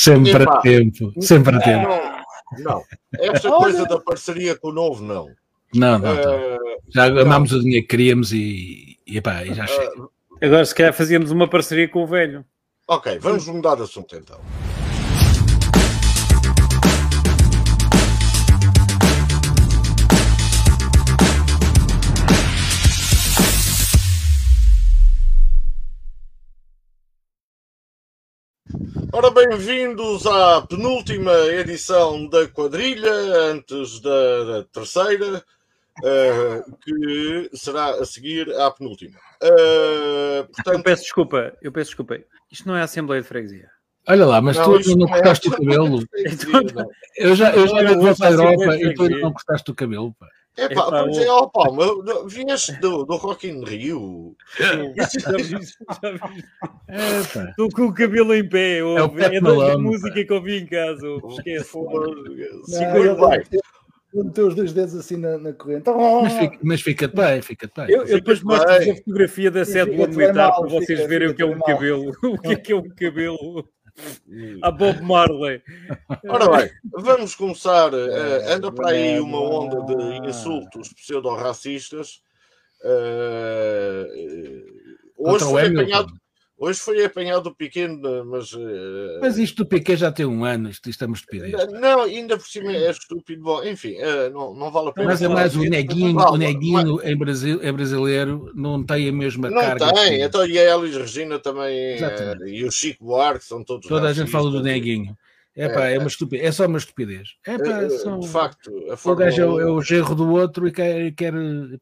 Sempre a tempo, sempre a tempo. Não, não. Esta coisa da parceria com o novo, não. Não, não. Uh, já amámos o dinheiro que queríamos e, e, epá, e já chega. Uh, Agora, se calhar, fazíamos uma parceria com o velho. Ok, vamos mudar de assunto então. Ora, bem-vindos à penúltima edição da quadrilha, antes da, da terceira, uh, que será a seguir à penúltima. Uh, portanto... Eu peço desculpa, eu peço desculpa. Isto não é a Assembleia de Freguesia. Olha lá, mas não, tu não, não cortaste é o cabelo. Eu já, eu já vi para a Europa e tu não cortaste o cabelo, pá. É pá, Epá, vamos dizer, ó Palma, vinhas do, do Rock in Rio. vi, vi. Estou com o cabelo em pé, é, o é da música que ouvi em casa. Esquece. Segura vai. Meteu os dois dedos assim na, na corrente. Mas fica, mas fica-te bem, fica-te bem. Eu, eu depois mostro a fotografia da cédula militar para vocês verem o que é um cabelo. O que é que é um cabelo a Bob Marley. Ora bem, vamos começar. Uh, anda para aí uma onda de insultos pseudo-racistas. Uh, hoje foi apanhado. Hoje foi apanhado o pequeno, mas. Uh... Mas isto do Piquet já tem um ano, isto, estamos estupidez. Não, ainda por cima é estúpido. Bom, enfim, uh, não, não vale a pena. Mas é mais o neguinho, o neguinho mas... em Brasil, é brasileiro, não tem a mesma não carga. Não tem, então e a Elis Regina também, uh, e o Chico Buarque são todos. Toda a gente fala do neguinho. É pá, é, é, uma estupidez, é só uma estupidez. É pá, é, são... De facto, o gajo é o, é o gerro do outro e quer, quer.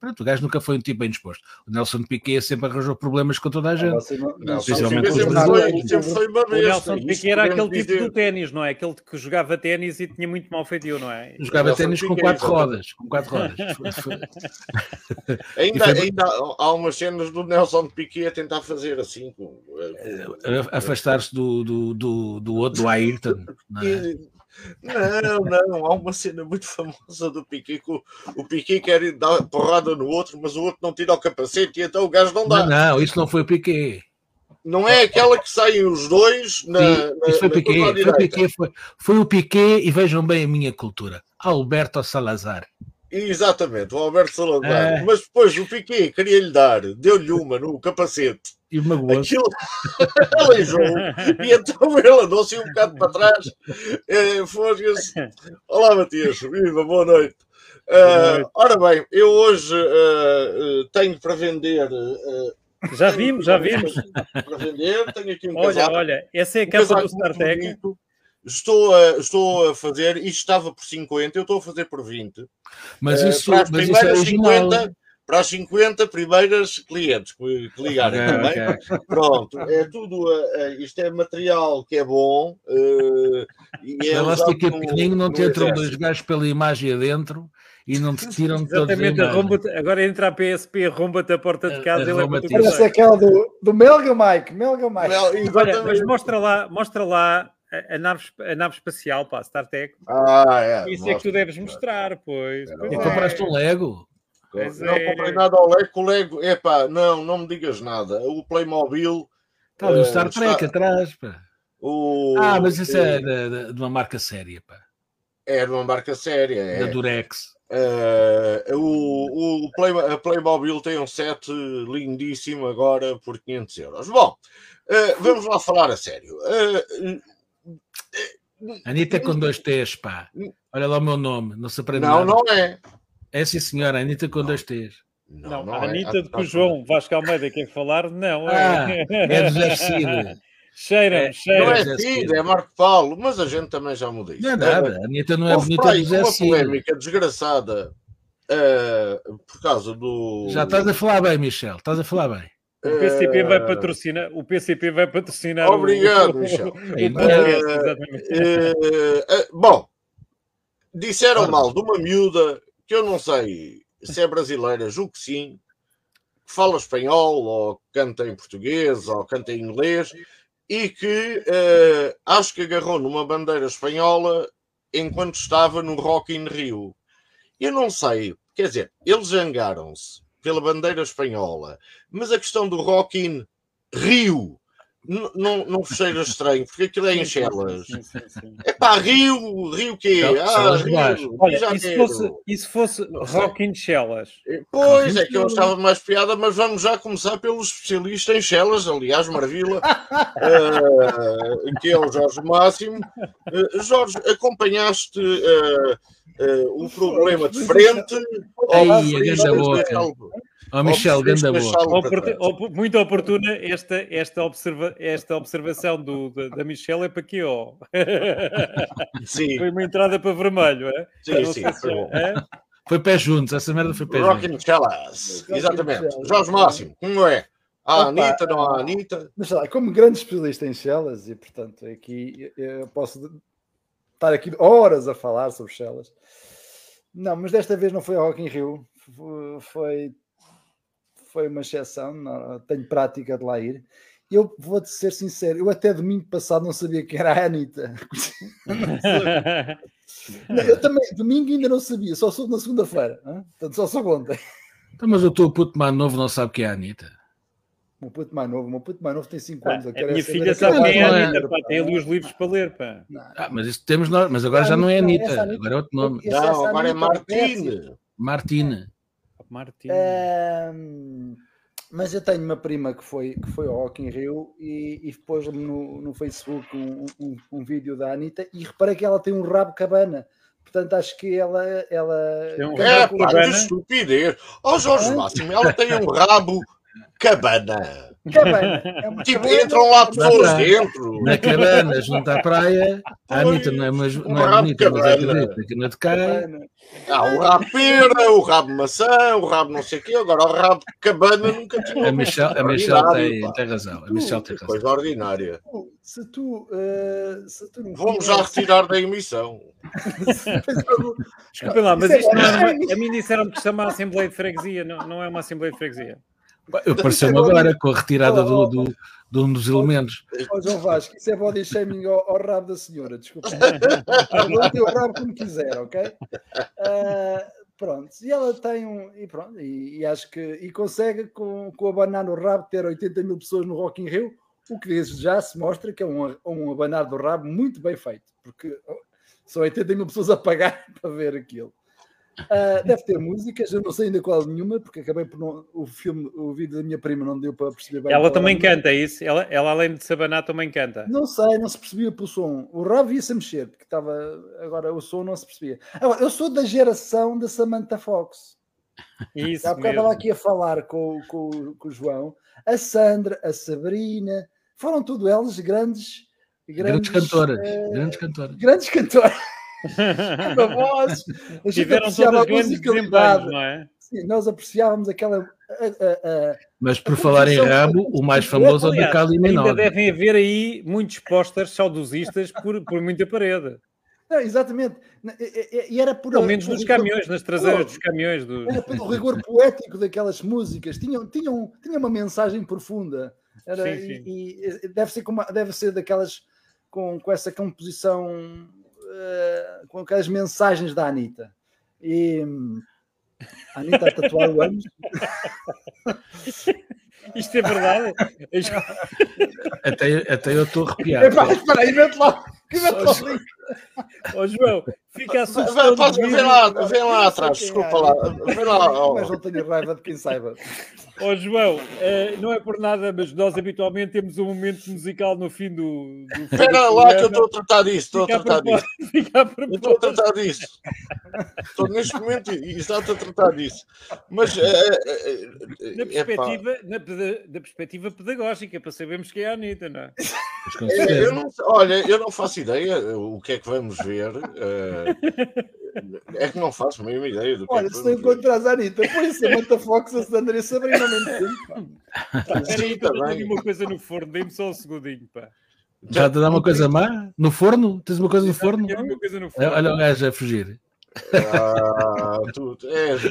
Pronto, o gajo nunca foi um tipo bem disposto. O Nelson Piquet sempre arranjou problemas com toda a gente. Não, não, Principalmente sempre, foi, sempre foi uma vez. O Nelson Piquet era aquele tipo dizer. do ténis, não é? Aquele que jogava ténis e tinha muito mal feitio, não é? Jogava ténis com quatro rodas. Com quatro rodas. ainda, ainda há umas cenas do Nelson Piquet a tentar fazer assim. Eh, Afastar-se do, do, do, do outro, do Ayrton. Não é? Não, não, há uma cena muito famosa do Piquet que o, o Piquet quer dar porrada no outro, mas o outro não tira o capacete e então o gajo não dá. Não, não isso não foi o Piquet. Não é aquela que saem os dois na. Sim, na isso foi, Piquet, foi, Piquet foi, foi o Piquet e vejam bem a minha cultura. Alberto Salazar. Exatamente, o Alberto Salazar. É. Mas depois o Piquet queria-lhe dar, deu-lhe uma no capacete. E magoou Aquilo aleijou. e então ele andou-se um bocado para trás. É, Olá, Matias. Viva, boa noite. Uh, ora bem, eu hoje uh, tenho para vender. Uh, já vimos, já vimos. Para vender, tenho aqui um olha, casaco. Olha, essa é a capa um do StarTech. Estou a, estou a fazer, isto estava por 50, eu estou a fazer por 20. Mas isso, para as mas primeiras isso é 50, para as 50 primeiras clientes que, que ligarem okay, também. Okay. Pronto, é tudo, uh, isto é material que é bom. Uh, e é lá fica pequenino, não te entram dois gajos pela imagem adentro e não te tiram de todos Exatamente, agora entra a PSP, arromba-te a porta de casa. Ele é Parece aquela do, do Melga Mike. Melga Mike. Olha, mas mostra lá, mostra lá a, a, nave, a nave espacial, pá, StarTech. Ah, é. Isso é que tu deves mostrar, pois. pois e é. compraste um Lego. Pois não é. comprei nada ao Lego, o Lego, epá, não, não me digas nada. O Playmobil. Está ali o Star Trek está... atrás, pá. O... Ah, mas isso é de, de, uma marca séria, pá. É de uma marca séria, é. Da Durex. Uh, o, o Play, a Playmobil tem um set lindíssimo agora por 500 euros. Bom, uh, vamos lá falar a sério. Uh, Anitta com dois T's, pá. Olha lá o meu nome, não se aprende Não, nada. não é. É sim, senhora, Anitta com dois T's. Não, não, não a é. Anitta é. de que o João Vasco Almeida quer falar, não. Ah, é, é José Cid. Cheira, é, cheira. Não é Cid, é Marco Paulo, mas a gente também já mudou isso. Não é nada, a Anitta não é bonita de José uma polémica desgraçada uh, por causa do... Já estás a falar bem, Michel, estás a falar bem. O PCP vai patrocinar, o PCP vai patrocinar. Obrigado, o, Michel. O, uh, uh, bom, disseram mal de uma miúda que eu não sei se é brasileira, julgo que sim, que fala espanhol, ou canta em português, ou canta em inglês, e que uh, acho que agarrou numa bandeira espanhola enquanto estava no Rock in Rio. Eu não sei, quer dizer, eles zangaram-se pela bandeira espanhola, mas a questão do Rock in Rio não, não cheira estranho, porque aquilo é em Chelas. É pá, Rio, Rio quê? Ah, Rio, Olha, e se fosse, e se fosse Rock in Chelas? Pois, é que eu achava mais piada, mas vamos já começar pelo especialista em Chelas, aliás, Marvila, uh, que é o Jorge Máximo. Uh, Jorge, acompanhaste uh, o problema de frente? Ei, a grande boca. Oh, Michel, ganda boa. muito oportuna esta, esta, observa, esta observação do, da, da Michelle é para aqui, ó. Sim. Foi uma entrada para vermelho, é? Sim, sim. Se, é? Foi pé juntos, essa merda foi pé Rocking juntos. Cellas, exatamente. Jorge Máximo, como é? A Anitta, não há Anitta. Mas lá, como grande especialista em Chelas, e portanto aqui eu posso estar aqui horas a falar sobre Chelas. Não, mas desta vez não foi a Rock in Rio, foi foi uma exceção, não, tenho prática de lá ir. Eu vou-te ser sincero, eu até domingo passado não sabia que era a Anitta. eu também, domingo ainda não sabia, só soube na segunda-feira, portanto só soube ontem. Então, mas o teu puto mais novo não sabe que é a Anitta. O meu puto mais novo, o meu puto mais novo tem 5 anos. Ah, a minha filha sabe quem é a Anitta, pá, tem ali os livros para ler. Pá. Ah, mas isso temos nós, mas agora já não é Anitta, agora é outro nome. Não, agora é Martine. Martine. Martins. mas eu tenho uma prima que foi, que foi ao Rock in Rio e, e depois no, no Facebook um, um, um, vídeo da Anitta e reparei que ela tem um rabo cabana. Portanto, acho que ela. ela um é, pá, que estupidez! Ó oh, Jorge Máximo, ela tem um rabo cabana. Cabana. É tipo, cabana. entram lá pessoas dentro. Na cabana, junto à praia. A Anitta não é, mas, não é bonita, mas é bonita, que não é de cá. Ah, o rabo pera, o rabo maçã, o rabo não sei o quê, agora o rabo de cabana nunca tinha. A Michelle, a Michelle tem, tem razão. A Michelle tem razão. Coisa ordinária. Se tu, uh, se tu Vamos já retirar da emissão. Desculpa lá, mas isto não é uma, a mim disseram que chama Assembleia de Freguesia, não, não é uma Assembleia de Freguesia. Pareceu-me agora com a retirada do, do, de um dos elementos. Ó João Vasco, isso é body shaming ao, ao rabo da senhora, desculpa. Aguentem o rabo como quiser, ok? Uh, pronto, e ela tem um. E pronto, e, e, acho que. E consegue, com, com abanar no rabo, ter 80 mil pessoas no Rock in Rio, o que desde já se mostra que é um, um abanar do rabo muito bem feito, porque são 80 mil pessoas a pagar para ver aquilo. Uh, deve ter músicas, eu não sei ainda qual nenhuma, porque acabei por não, o filme, o vídeo da minha prima não deu para perceber bem. Ela também canta, é isso? Ela, ela, além de sabanar, também canta. Não sei, não se percebia pelo som. O Rob ia-se mexer, porque estava. Agora o som não se percebia. Agora, eu sou da geração da Samantha Fox. Isso. Há bocado estava aqui a falar com, com, com o João. A Sandra, a Sabrina, foram tudo elas grandes. Grandes, grandes cantoras. Uh, grandes cantoras. Grandes cantoras uma voz. A gente apreciava a musicalidade. Não é? Sim, nós apreciávamos aquela. A, a, a, Mas por falar em rabo, o mais famoso é o do Cali Menor. Ainda devem haver aí muitos posters saudosistas por, por muita parede. Não, exatamente. E era por. Pelo menos nos caminhões, nas traseiras dos caminhões. Do... Era pelo rigor poético daquelas músicas. Tinham, tinham, tinham uma mensagem profunda. Era, sim, sim. E, e, deve, ser como, deve ser daquelas com, com essa composição com aquelas mensagens da Anitta. E a Anitta a tatuar o anos. Isto é verdade? até, até eu estou arrepiado. Espera aí, mete lá. Ó João, fica assustado. Vem lá, vem lá atrás, desculpa lá. Vem lá. Mas não tenho raiva de quem saiba. Ó João, eh, não é por nada, mas nós habitualmente temos um momento musical no fim do. Espera lá que eu estou a tratar disso, estou a tratar disso. Estou a tratar disso. Estou neste momento exato a tratar disso. Mas. Uh, uh, na, perspectiva, na, na, perspectiva pedagógica, para sabermos quem é a Anitta, não é? Eu não, olha, eu não faço ideia o que é que vamos ver. é que não faço a mínima ideia do que Olha, é que se não encontras a Anitta, põe Samantha Fox, a Sandra Sabrina Sim, também. uma coisa no forno, dê-me só um segundinho, pá. Já te dá uma coisa má? No forno? Tens uma coisa no forno? Uma coisa no forno. Olha o gajo a fugir. Ah, tu és,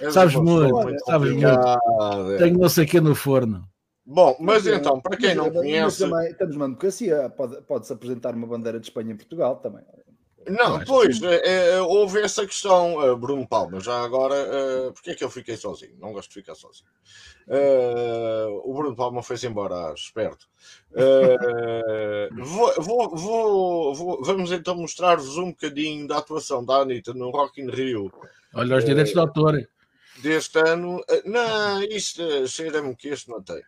és sabes muito, muito sabes muito. Tenho não sei o que no forno. Bom, mas então, para quem não conhece. Também, estamos numa democracia, pode-se pode apresentar uma bandeira de Espanha em Portugal também. Não, pois, é, é, houve essa questão, uh, Bruno Palma, já agora, uh, porque é que eu fiquei sozinho? Não gosto de ficar sozinho. Uh, o Bruno Palma foi-se embora, esperto. Uh, vou, vou, vou, vou, vamos então mostrar-vos um bocadinho da atuação da Anitta no Rock in Rio. Olha os direitos de autor. Deste ano. não, isto cheira-me que este não tem.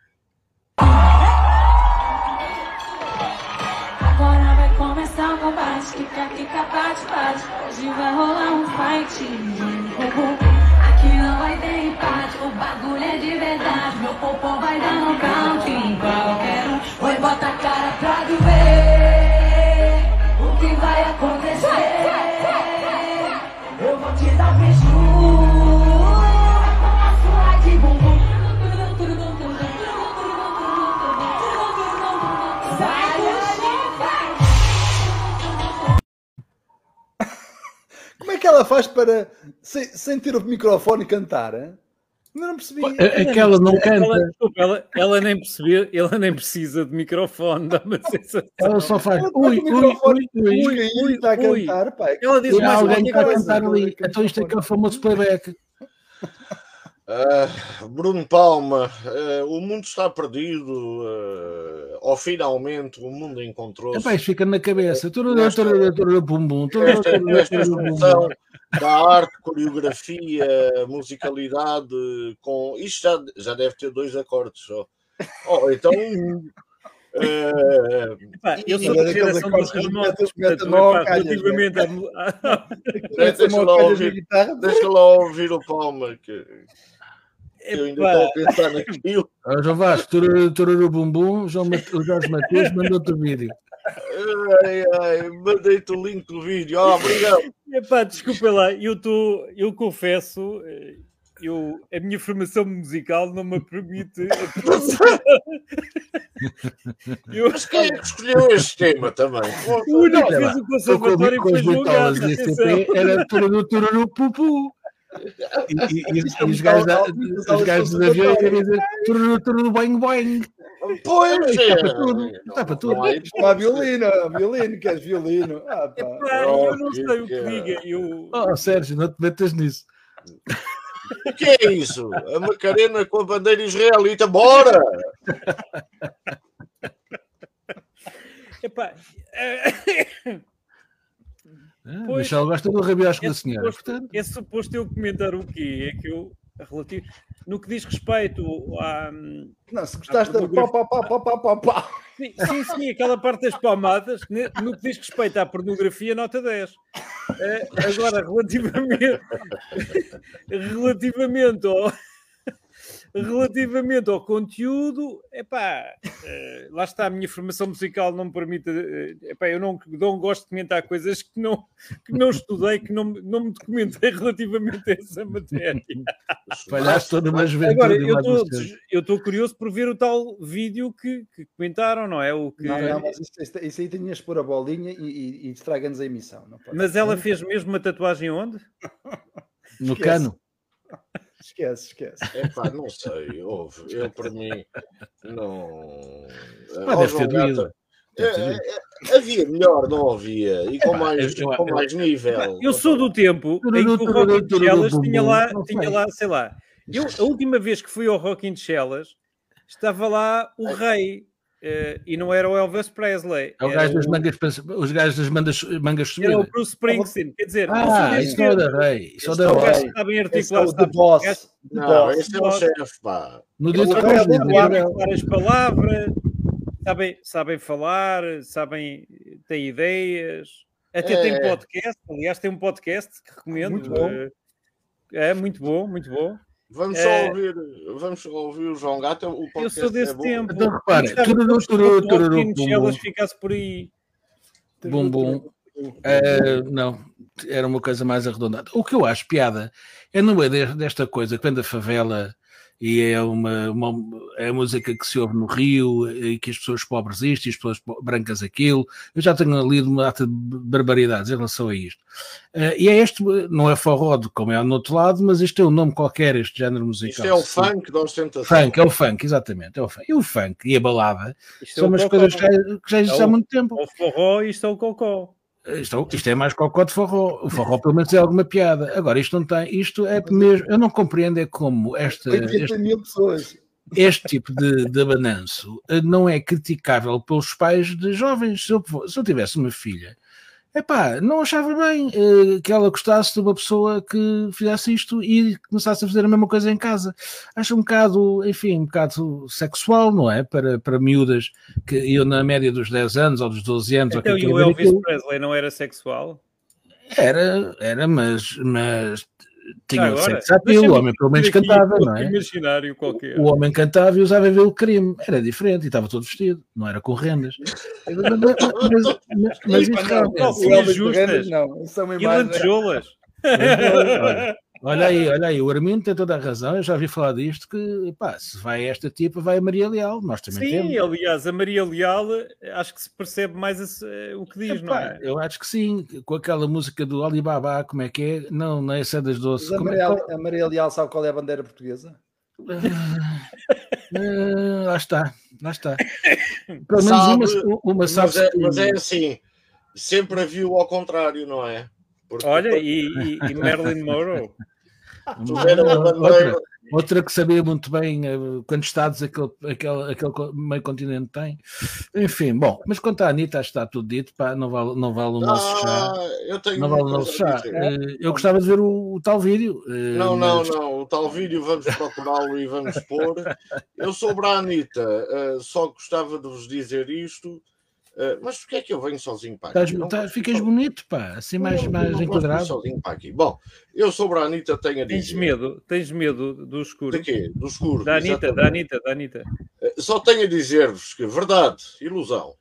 Começar o combate. Kika, kika, bate, bate. Hoje vai rolar um fight. Aqui não vai ter empate. O bagulho é de verdade. Meu popô vai dar no count. Qualquer um. Oi, bota a cara pra ver. Que ela faz para, sem, sem ter o microfone, cantar? Hein? não percebi. Aquela não canta. Ela, ela, ela, nem percebeu, ela nem precisa de microfone, dá uma sensação. Ela só faz ui, ui, ui, ui, ui, ui, está a cantar, pai. Ela diz mais alguém está a cantar ali. Então isto é que é o famoso playback. Uh, Bruno Palma, uh, o mundo está perdido, uh, ou finalmente o mundo encontrou-se. Epá, fica na cabeça. Esta, esta junção da arte, coreografia, musicalidade, com isto já, já deve ter dois acordes só. Oh, então. Uh, Epá, eu sou da geração dos remotos, relativamente a. Deixa lá ouvir, deixa lá ouvir o Palma. Que... Eu ainda estou a pensar naquilo. Ah, João Vasco, Tururu Bumbum, João o Jorge Matheus mandou-te o vídeo. Ai, ai, mandei-te o link do vídeo. Oh, obrigado. Epá, desculpa lá, eu, tô, eu confesso, eu, a minha formação musical não me permite. eu... Mas quem é que escolheu este tema também? O único que fez o conservatório foi o gato. Era Tururu Tururu Pupu. E, e, e os gajos da, os gajos dos aviões iam dizer tudo, tudo boing boing. Pois é. Está para tudo. Está para tudo. Está violino, violino, queres violino? Ah, pá. Eu não sei o que diga. Eu... Oh, Sérgio, não te metas nisso. O que é isso? A Macarena com a bandeira israelita, bora! Epá. Ah, pois, Michel gosta do rabiosco é da senhora. Suposto, portanto... É suposto eu comentar o quê? É que eu, relativo, no que diz respeito a. Não, se gostaste da pá, pá, pá, pá, pá, pá. Sim, sim, sim, aquela parte das palmadas, no que diz respeito à pornografia, nota 10. Uh, eh, agora, relativamente, relativamente ao Relativamente ao conteúdo, epá, uh, lá está, a minha formação musical não me permite, uh, epá, eu não, não gosto de comentar coisas que não, que não estudei, que não, não me documentei relativamente a essa matéria. Falhaste toda uma juventude. Agora, eu estou curioso por ver o tal vídeo que, que comentaram, não é? O que... Não, não, mas isso, isso aí tinhas por a bolinha e, e, e estraga-nos a emissão. mas ela fez mesmo uma tatuagem onde? No cano. Esquece, esquece. É pá, não sei, houve. Eu, para mim, não. Deve ter doído. É, é, havia melhor, não havia, e com mais, eu, com mais nível. Eu sou do tempo em que o Rock in Chelas tinha lá, tinha lá, sei lá. Eu, a última vez que fui ao Rock in Chelas estava lá o rei Uh, e não era o Elvis Presley. É o gajo das mangas, os gajos das mangas, mangas subidas. Era o Bruce Springsteen, quer dizer, ah, isso não é da rei, isso é da rei. Está bem articulado. Esse é o boss. Não, esse é o chefe, pá. No dia de sabem várias palavras, sabem, sabem falar, sabem, têm ideias. Até é. tem podcast, aliás, tem um podcast que recomendo. Muito bom. É muito bom, muito bom. Vamos só é... ouvir, vamos só ouvir o João Gato. O eu sou desse é tempo. Então repare, tururu, tururu, tururu, se elas ficasse por aí. Bum, bum. Uh, não, era uma coisa mais arredondada. O que eu acho piada é no meio desta coisa que vem da favela e é uma, uma é a música que se ouve no Rio e que as pessoas pobres isto e as pessoas brancas aquilo. Eu já tenho lido uma data de barbaridades em relação a isto. Uh, e é este, não é forró como é no outro lado, mas isto é um nome qualquer, este género musical. Isto é o funk da ostentação. Funk, é o funk, exatamente. É o funk. E o funk e a balada isto é são é umas coisas que já, que já existem há muito tempo. O forró e isto é o cocó. Isto, isto é mais cocó de forró. O forró pelo menos é alguma piada. Agora, isto não tem. Isto é mesmo. Eu não compreendo é como esta, 80 este, mil pessoas. este tipo de, de abananço eh, não é criticável pelos pais de jovens. Se eu, se eu tivesse uma filha, epá, não achava bem eh, que ela gostasse de uma pessoa que fizesse isto e começasse a fazer a mesma coisa em casa. Acho um bocado, enfim, um bocado sexual, não é? Para, para miúdas que iam na média dos 10 anos ou dos 12 anos. ou Então, que e o Elvis aquilo. Presley não era sexual? Era, era, mas, mas tinha um sex appeal, o homem pelo menos cantava, não é? imaginário qualquer. O homem cantava e usava velo crime, era diferente e estava todo vestido, não era com rendas. Mas, mas, mas, mas, isto Não, realmente- Calças o Elvis justas. Ferreira, Não, isso é E lantejoulas. Olha, aí, olha aí, o Armindo tem toda a razão. Eu já ouvi falar disto que pá, se vai esta tipa, vai a Maria Leal. Nós também Sim, temos. aliás, a Maria Leal acho que se percebe mais esse- eh, o que diz, não é? Eu acho que sim, com aquela música do Alibaba, como é que é? Não, não é essa das doces. Mas a Como é- Maria, a Maria Leal sabe qual é a bandeira portuguesa? Ah, lá está, lá está. Pelo menos Sabe, uma, uma sabe Mas é, mas é assim, sempre a viu ao contrário, não é? Porque Olha, e, e- e Marilyn Monroe. outra, outra que sabia muito bem eh, quantos estados aquele, aquele, aquele meio continente tem. Enfim, bom, mas quanto à Anitta, acho que está tudo dito, pá, não vale, não vale o nosso chá. Ah, Não vale o nosso chá. Eh, Eu gostava de ver o, o tal vídeo. eh, Não, não, mas- não. O tal vídeo vamos procurá-lo e vamos pôr. Eu sobre a Anitta, só gostava de vos dizer isto. Eh, mas porquê é que eu venho sozinho para aqui? Estás- Eu não tá- gosto ficas de- bonito, pá, assim mais, eu mais não enquadrado. sozinho para aqui. Bom, eu sobre a Anitta tenho a Tens dizer. medo? Tens medo do escuro? De quê? Do escuro. Da Anitta, da Anitta, da Anitta. Eh, Só tenho a dizer-vos que verdade, ilusão.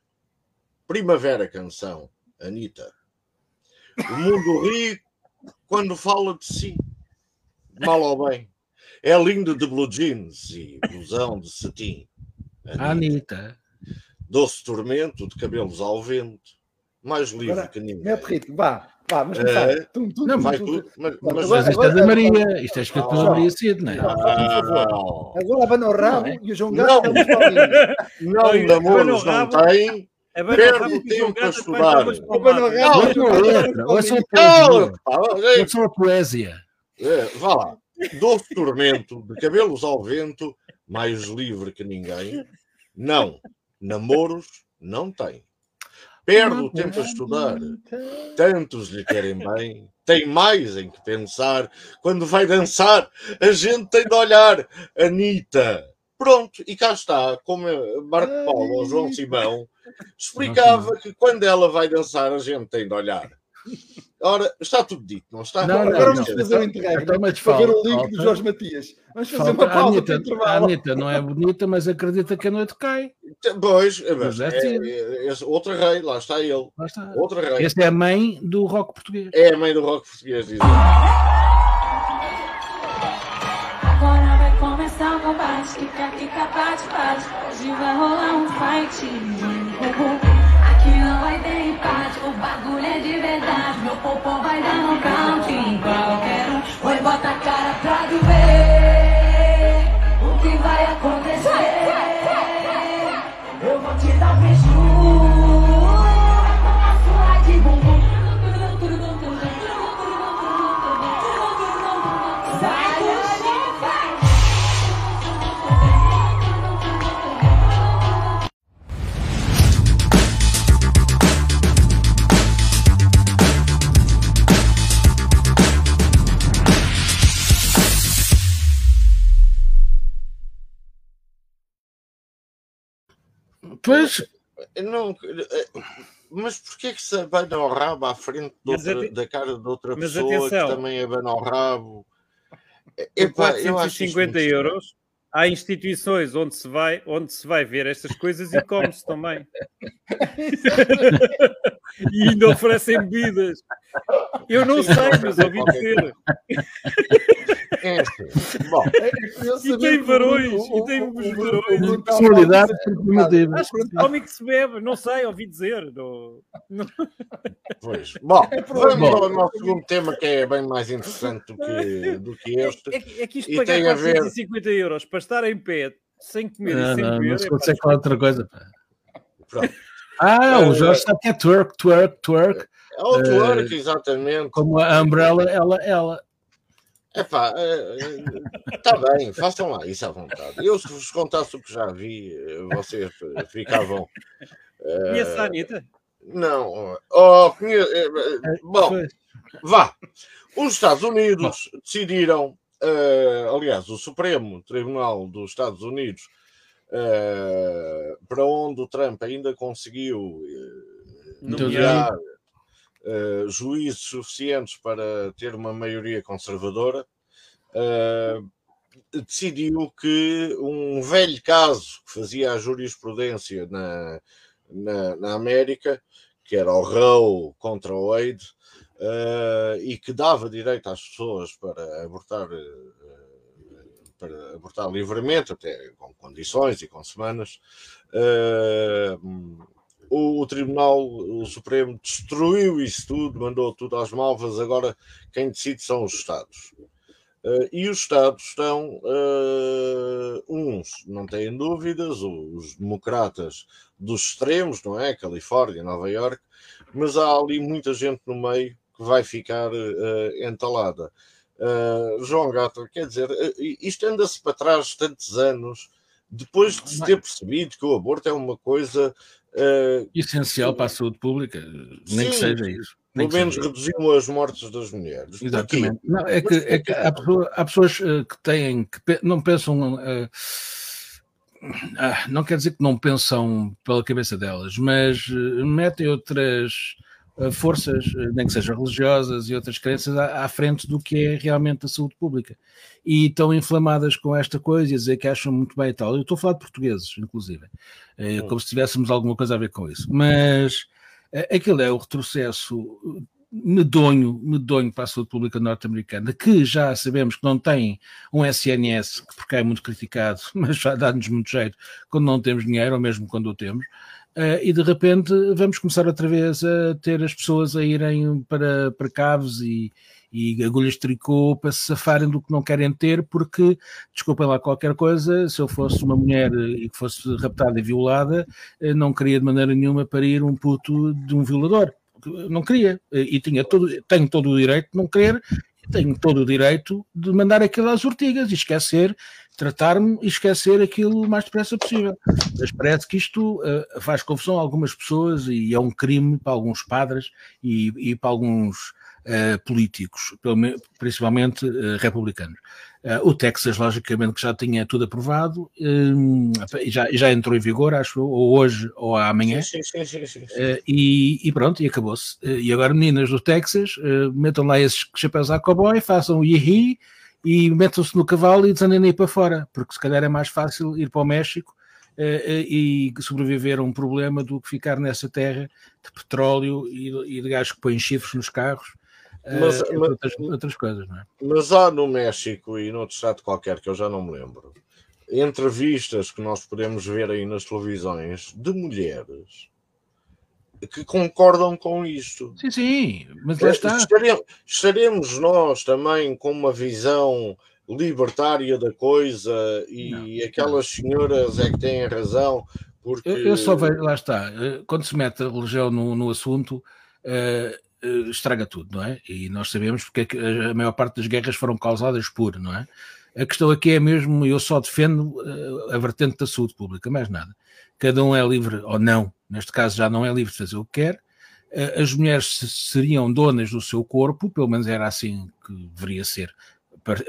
Primavera canção, Anitta. O mundo ri quando fala de si. Mal ou bem. É lindo de blue jeans e blusão de cetim. A Anitta. Doce tormento de cabelos ao vento. Mais livre Agora, que ninguém. Mete ritmo, vá, vá, mas É. começar. Tum, tum, Não, tum, Vai tum. Mas, Não, mas- Mas isto é da Maria, isto é escrito pela Ah. Maria Cid, não é? Não. Ah, Agora abana o rabo Não, e o João Não. Gato é um Paulinho. não, Olha, namoros vai no não tem. É Perde tempo a estudar. vai. Ouça a letra, ouça a Cala, poesia. É, vá lá. Doce tormento, de cabelos ao vento, mais livre que ninguém. Não, namoros não tem. Perde o tempo a estudar. Tantos lhe querem bem. Tem mais em que pensar. Quando vai dançar, a gente tem de olhar. Anitta. Pronto, e cá está, como Marco Paulo ou João Simão explicava que quando ela vai dançar, a gente tem de olhar. Ora, está tudo dito, não está? Não, Agora não, vamos não. fazer um interregno Então, mas para ver o link falta- do Jorge Matias. Vamos fazer Falta uma pausa Anitta, para a intervalo. Anitta não é bonita, mas acredita que a noite cai. Pois, mas Mas é é, é- outro rei, lá está ele. Lá está. Outro rei. Essa é a mãe do rock português. É a mãe do rock português, diz ele. Agora vai começar o combate, fica, fica, bate, bate. Hoje vai rolar um fight. Empate, o bagulho é de verdade. Meu popô vai dar nocaute em qualquer um. Oi, bota a cara pra tu Pois, Não, eh, mas porquê que se abana o rabo à frente outra- da cara de outra mas pessoa atenção. que também abana o rabo? Por Epá, eu acho isto 450 muito euros, há instituições onde se vai, onde se vai ver estas coisas e come-se também. e ainda oferecem bebidas. Eu não sei, mas ouvi dizer. É, sim. Bom, É E tem o varões, e tem o- uns o- o- varões. o está Personalidade disso. performativa. Acho que come que se bebe, não sei, ouvi dizer. Pois. Bom, É vamos ao nosso segundo tema que é bem mais interessante do que, do que este. É, que- é que isto E pagar tem a ver- 450 euros para estar em pé, sem comer não, e sem não, beber. não se é consegue falar outra coisa. Pronto. Ah, o Eh, Jorge sabe que é twerk, twerk, twerk. Outwork, exatamente. Como a Umbrella, ela, ela. Epá, está bem, façam lá isso à vontade. Eu, se vos contasse o que já vi, eh, vocês eh, ficavam. Conhece a Anitta? Não. Oh, conhe- eh, eh, Bom, vá. Os Estados Unidos decidiram, eh, aliás, o Supremo Tribunal dos Estados Unidos, eh, para onde o Trump ainda conseguiu eh, Nomear. Eh, juízes suficientes para ter uma maioria conservadora, eh, decidiu que um velho caso que fazia a jurisprudência na, na, na América, que era o Roe contra o Wade, eh, e que dava direito às pessoas para abortar, para abortar livremente, até com condições e com semanas. O, o Tribunal o Supremo destruiu isso tudo, mandou tudo às malvas. Agora quem decide são os Estados. Eh, e os Estados estão, eh, uns não têm dúvidas, os democratas dos extremos, não é? Califórnia, Nova York, mas há ali muita gente no meio que vai ficar eh, entalada. João Gato, quer dizer, isto anda-se para trás tantos anos, depois de se ter percebido que o aborto é uma coisa eh, Essencial para a saúde pública, nem que Sim, seja isso. Nem pelo que menos seja. reduziam as mortes das mulheres. Exatamente. Não, é que, é que há, pessoa- há pessoas eh, que têm, que não pensam. ah, não quer dizer que não pensam pela cabeça delas, mas metem outras forças, eh, nem que sejam religiosas e outras crenças, à, à frente do que é realmente a saúde pública. E estão inflamadas com esta coisa e a dizer que acham muito bem e tal. Eu estou a falar de portugueses, inclusive, eh, como se tivéssemos alguma coisa a ver com isso. Mas eh, aquilo é o retrocesso medonho, medonho para a saúde pública norte-americana, que já sabemos que não tem um SNS, que porque é muito criticado, mas já dá-nos muito jeito quando não temos dinheiro, ou mesmo quando o temos, eh, e de repente vamos começar outra vez a ter as pessoas a irem para, para caves e, e agulhas de tricô para se safarem do que não querem ter, porque, desculpem lá qualquer coisa, se eu fosse uma mulher e que fosse raptada e violada, eh, não queria de maneira nenhuma parir um puto de um violador. Não queria. E tinha todo, tenho todo o direito de não querer, tenho todo o direito de mandar aquilo às ortigas e esquecer, tratar-me e esquecer aquilo o mais depressa possível. Mas parece que isto eh, faz confusão a algumas pessoas e é um crime para alguns padres e, e para alguns eh, políticos, principalmente eh, republicanos. O Texas, logicamente, que já tinha tudo aprovado, eh, já, já entrou em vigor, acho, eu, ou hoje ou amanhã. Sim, sim, sim, sim, sim. E, e pronto, e acabou-se. E agora, meninas do Texas, metam lá esses chapéus à cowboy, façam o yihi e metam-se no cavalo e desandem aí para fora, porque se calhar é mais fácil ir para o México eh, eh, e sobreviver a um problema do que ficar nessa terra de petróleo e, de gajos que põem chifres nos carros. eh, Mas- mas- outras, outras coisas, não é? Mas há no México e noutro estado qualquer que eu já não me lembro, entrevistas que nós podemos ver aí nas televisões de mulheres que concordam com isto. Sim, sim, mas lá está. Estaremos, nós também com uma visão libertária da coisa e aquelas senhoras é que têm razão porque Eu, eu só vejo, lá está, eh, quando se mete a religião no, no assunto, eh, eh, estraga tudo, não é? E nós sabemos porque é a maior parte das guerras foram causadas por, não é? A questão aqui é mesmo, eu só defendo eh, a vertente da saúde pública, mais nada. Cada um é livre, ou não, neste caso já não é livre de fazer o que quer. Eh, As mulheres se- seriam donas do seu corpo, pelo menos era assim que deveria ser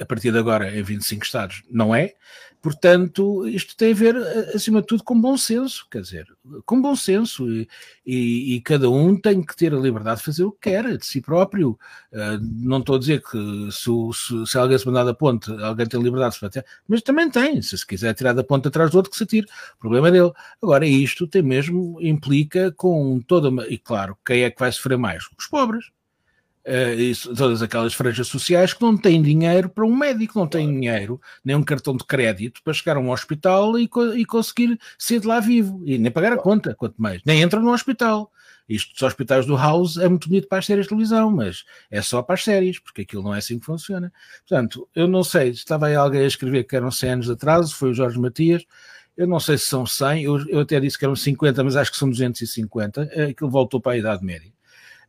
a partir de agora em 25 estados, não é? Portanto, isto tem a ver, eh, acima de tudo, com bom senso, quer dizer, com bom senso, e, e- e cada um tem que ter a liberdade de fazer o que quer, de si próprio. Uh, não estou a dizer que se, se- se alguém se mandar da ponte, alguém tem liberdade de se bater, mas também tem, se se quiser tirar da ponte atrás do outro, que se atire, o problema é dele. Agora, isto tem mesmo, implica com toda uma, e claro, quem é que vai sofrer mais? Os pobres. Uh, todas aquelas franjas sociais que não têm dinheiro para um médico, não têm dinheiro, nem um cartão de crédito para chegar a um hospital e, co- e conseguir sair de lá vivo, e nem pagar a conta, quanto mais, nem entram no hospital. Isto dos hospitais do House é muito bonito para as séries de televisão, mas é só para as séries, porque aquilo não é assim que funciona. Portanto, eu não sei, estava aí alguém a escrever que eram 100 anos de atraso, foi o Jorge Matias, eu não sei se são 100, eu, eu até disse que eram 50, mas acho que são 250, eh, aquilo voltou para a Idade Média.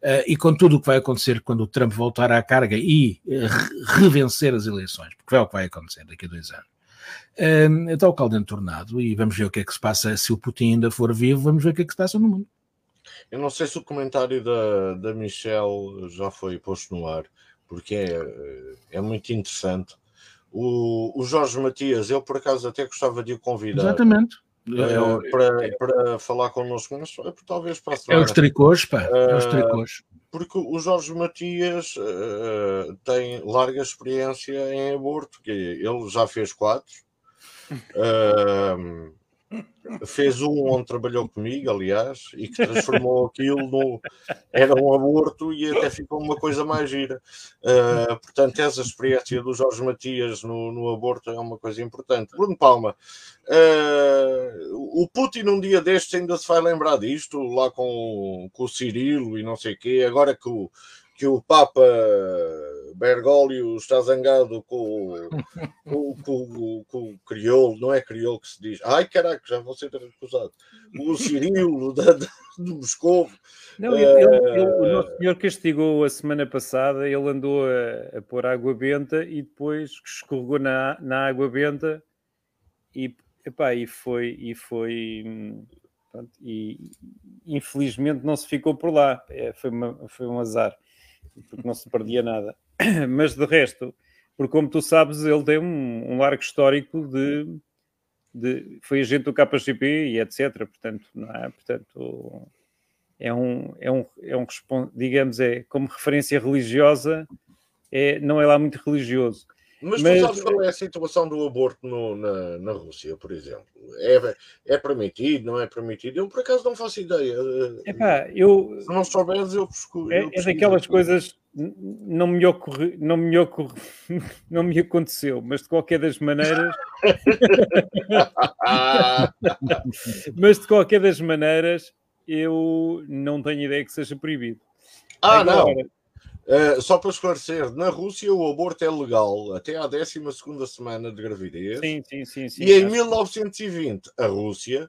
Uh, e com tudo o que vai acontecer quando o Trump voltar à carga e uh, revencer as eleições, porque é o que vai acontecer daqui a dois anos. Uh, está o caldo entornado e vamos ver o que é que se passa. Se o Putin ainda for vivo, vamos ver o que é que se passa no mundo. Eu não sei se o comentário da, da Michelle já foi posto no ar, porque é, é muito interessante. O, o Jorge Matias, eu por acaso até gostava de o convidar. Exatamente. Uh, para, para falar connosco, mas talvez para a semana. É os tricôs, pá. É os eh, tricôs. Porque o Jorge Matias uh, tem larga experiência em aborto, que ele já fez quatro. Uh, fez um onde trabalhou comigo, aliás, e que transformou aquilo no. Era um aborto e até ficou uma coisa mais gira. Uh, portanto, essa experiência do Jorge Matias no, no aborto é uma coisa importante. Bruno Palma, uh, o Putin um dia destes ainda se vai lembrar disto, lá com, com o Cirilo e não sei o quê, agora que o que o Papa Bergoglio está zangado com, com, com, com, o crioulo, não é crioulo que se diz, ai caraca, já vou ser acusado, o Cirilo da, de Moscou. Não, ele, ele, ele, o nosso senhor castigou a semana passada, ele andou a, a pôr água benta e depois escorregou na, na água benta e, epá, e foi, e foi pronto, e infelizmente não se ficou por lá, é, foi, uma, foi um azar porque não se perdia nada. Mas de resto, porque como tu sabes, ele tem um, um largo histórico de, de, foi agente do KGP e etc. Portanto, não é? Portanto, é um, é um, é um digamos, é como referência religiosa, é, não é lá muito religioso. Mas, Mas, tu sabes qual é a situação do aborto no, na, na Rússia, por exemplo? É, é permitido, não é permitido? Eu, por acaso, não faço ideia. Epá, eu, Se não souberes, eu pesco, É, é daquelas coisas não me ocorre, não me ocorre, não me aconteceu, mas de qualquer das maneiras, mas de qualquer das maneiras, eu não tenho ideia que seja proibido. Ah, Agora, não. Uh, só para esclarecer, na Rússia o aborto é legal até à 12 semana de gravidez. Sim, sim, sim. sim e em 1920, a Rússia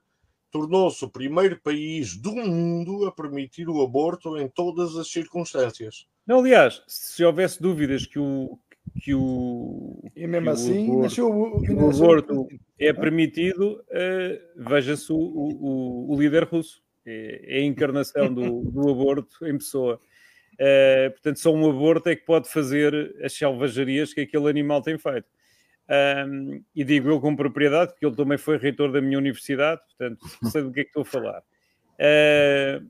tornou-se o primeiro país do mundo a permitir o aborto em todas as circunstâncias. Não, aliás, se houvesse dúvidas que o. Que o e mesmo assim, o aborto, o, aborto é permitido, uh, veja-se o, o, o, líder russo. É, é a encarnação do, do aborto em pessoa. Uh, portanto, só um aborto é que pode fazer as selvagerias que aquele animal tem feito. Um, e digo eu com propriedade, porque ele também foi reitor da minha universidade, portanto, sei do que é que estou a falar. Uh,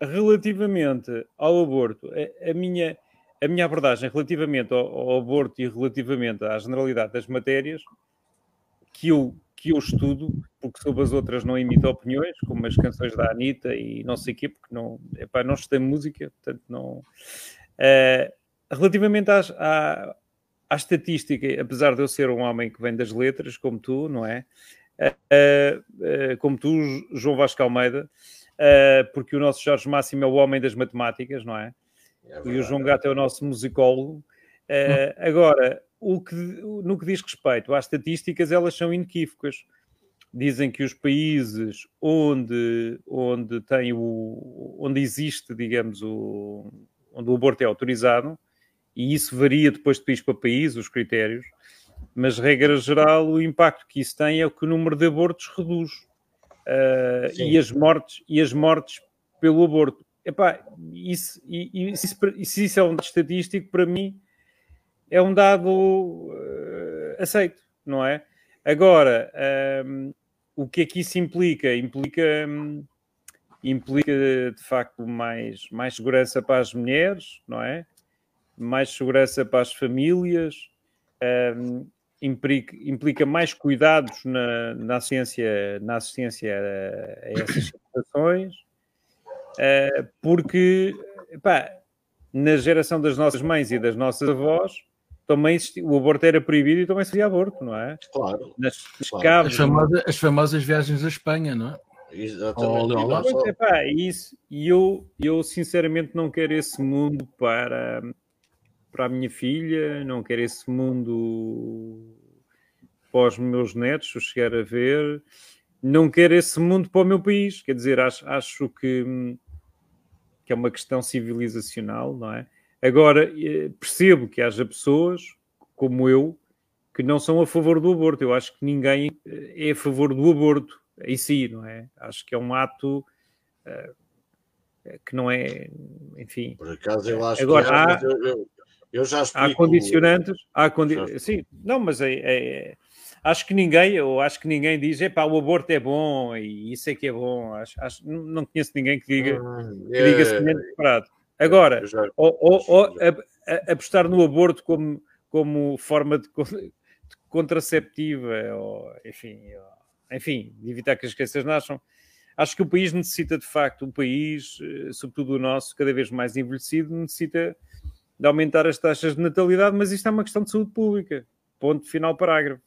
relativamente ao aborto, a, a, minha, a minha abordagem relativamente ao, ao, aborto e relativamente à generalidade das matérias que eu, que eu estudo, porque sobre as outras não imito opiniões, como as canções da Anitta e não sei o quê, porque não, epá, não estudei música, portanto não... Uh, relativamente às, à, à estatística, apesar de eu ser um homem que vem das letras, como tu, não é? Uh, uh, como tu, João Vasco Almeida, uh, porque o nosso Jorge Máximo é o homem das matemáticas, não é? é e o João Gato é o nosso musicólogo. Hum. Agora, o que, no que diz respeito às estatísticas, elas são inequívocas. Dizem que os países onde, onde, tem o, onde existe, digamos, o, onde o aborto é autorizado, e isso varia depois de país para país, os critérios, mas regra geral o impacto que isso tem é que o número de abortos reduz uh, e as mortes e as mortes pelo aborto. Epá, isso, e, se, se isso é um dado estatístico, para mim é um dado uh, aceito, não é? Agora, um, o que é que isso implica? Implica, um, implica de facto mais, mais segurança para as mulheres, não é? mais segurança para as famílias, um, implica, implica, mais cuidados na, na, assistência, na assistência a, a essas situações, uh, porque pá, na geração das nossas mães e das nossas avós, também o aborto era proibido e também se fazia aborto, não é? Claro. Nas, claro. As, famosas, as, famosas, viagens à Espanha, não é? Exatamente. Oh, epá, isso, e eu, eu sinceramente não quero esse mundo para, para a minha filha, não quero esse mundo para os meus netos, se chegar a ver, não quero esse mundo para o meu país. Quer dizer, acho, acho que, que é uma questão civilizacional, não é? Agora, eh, percebo que haja pessoas, como eu, que não são a favor do aborto. Eu acho que ninguém eh, é a favor do aborto em si, não é? Acho que é um ato uh, que não é, enfim. Por acaso eu acho Agora, que é, há, eu, eu já explico... há condicionantes, há condi... sim, não, mas é, é, acho que ninguém, eu acho que ninguém diz, epá, o aborto é bom e isso é que é bom. Acho, acho, não conheço ninguém que diga, Hum, que diga é, semelhante separado. Agora, já- ou, ou- ou a- a- apostar no aborto como, como forma de, de contraceptiva, ou, enfim, ou- enfim, de evitar que as crianças nasçam. Acho que o país necessita, de facto, um país, eh, sobretudo o nosso, cada vez mais envelhecido, necessita de aumentar as taxas de natalidade, mas isto é uma questão de saúde pública. Ponto final parágrafo.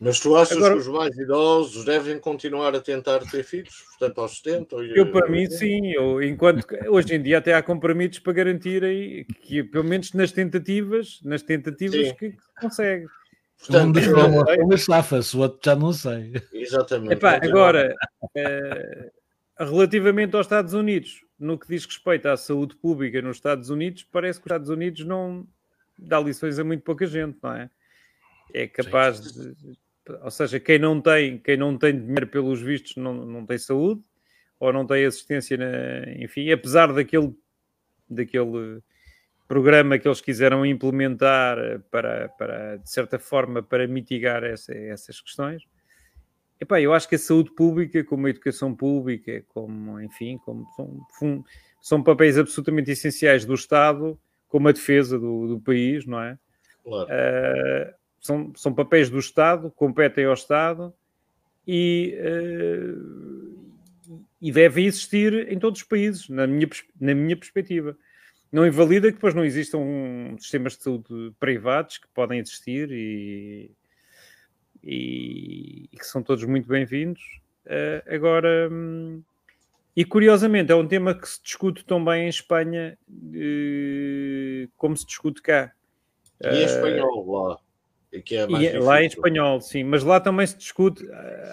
Mas tu achas Agora- que os mais idosos devem continuar a tentar ter filhos, portanto aos 70? ou- Eu, para mim, sim. Eu, enquanto hoje em dia até há compromissos para garantirem que, pelo menos nas tentativas, nas tentativas Sim. que consegue. Um Portanto, dos eu- problemas safa-se, o outro já não sei. exatamente. Epá, agora, eh, relativamente aos Estados Unidos, no que diz respeito à saúde pública nos Estados Unidos, parece que os Estados Unidos não dá lições a muito pouca gente, não é? É capaz de. Ou seja, quem não tem, quem não tem dinheiro pelos vistos não, não tem saúde ou não tem assistência, na, enfim, apesar daquele, daquele programa que eles quiseram implementar para, para de certa forma, para mitigar essa- essas questões. Epá, eu acho que a saúde pública, como a educação pública, como, enfim, como são, são papéis absolutamente essenciais do Estado, como a defesa do, do país, não é? Claro. Uh, são, são papéis do Estado, competem ao Estado e, uh, e devem existir em todos os países, na minha, na minha perspectiva. Não invalida que depois não existam sistemas de saúde privados que podem existir e, e- e que são todos muito bem-vindos. Uh, agora, hum, e curiosamente, é um tema que se discute tão bem em Espanha eh, como se discute cá. E em espanhol lá. Que é mais E é- lá em espanhol, sim, mas lá também se discute.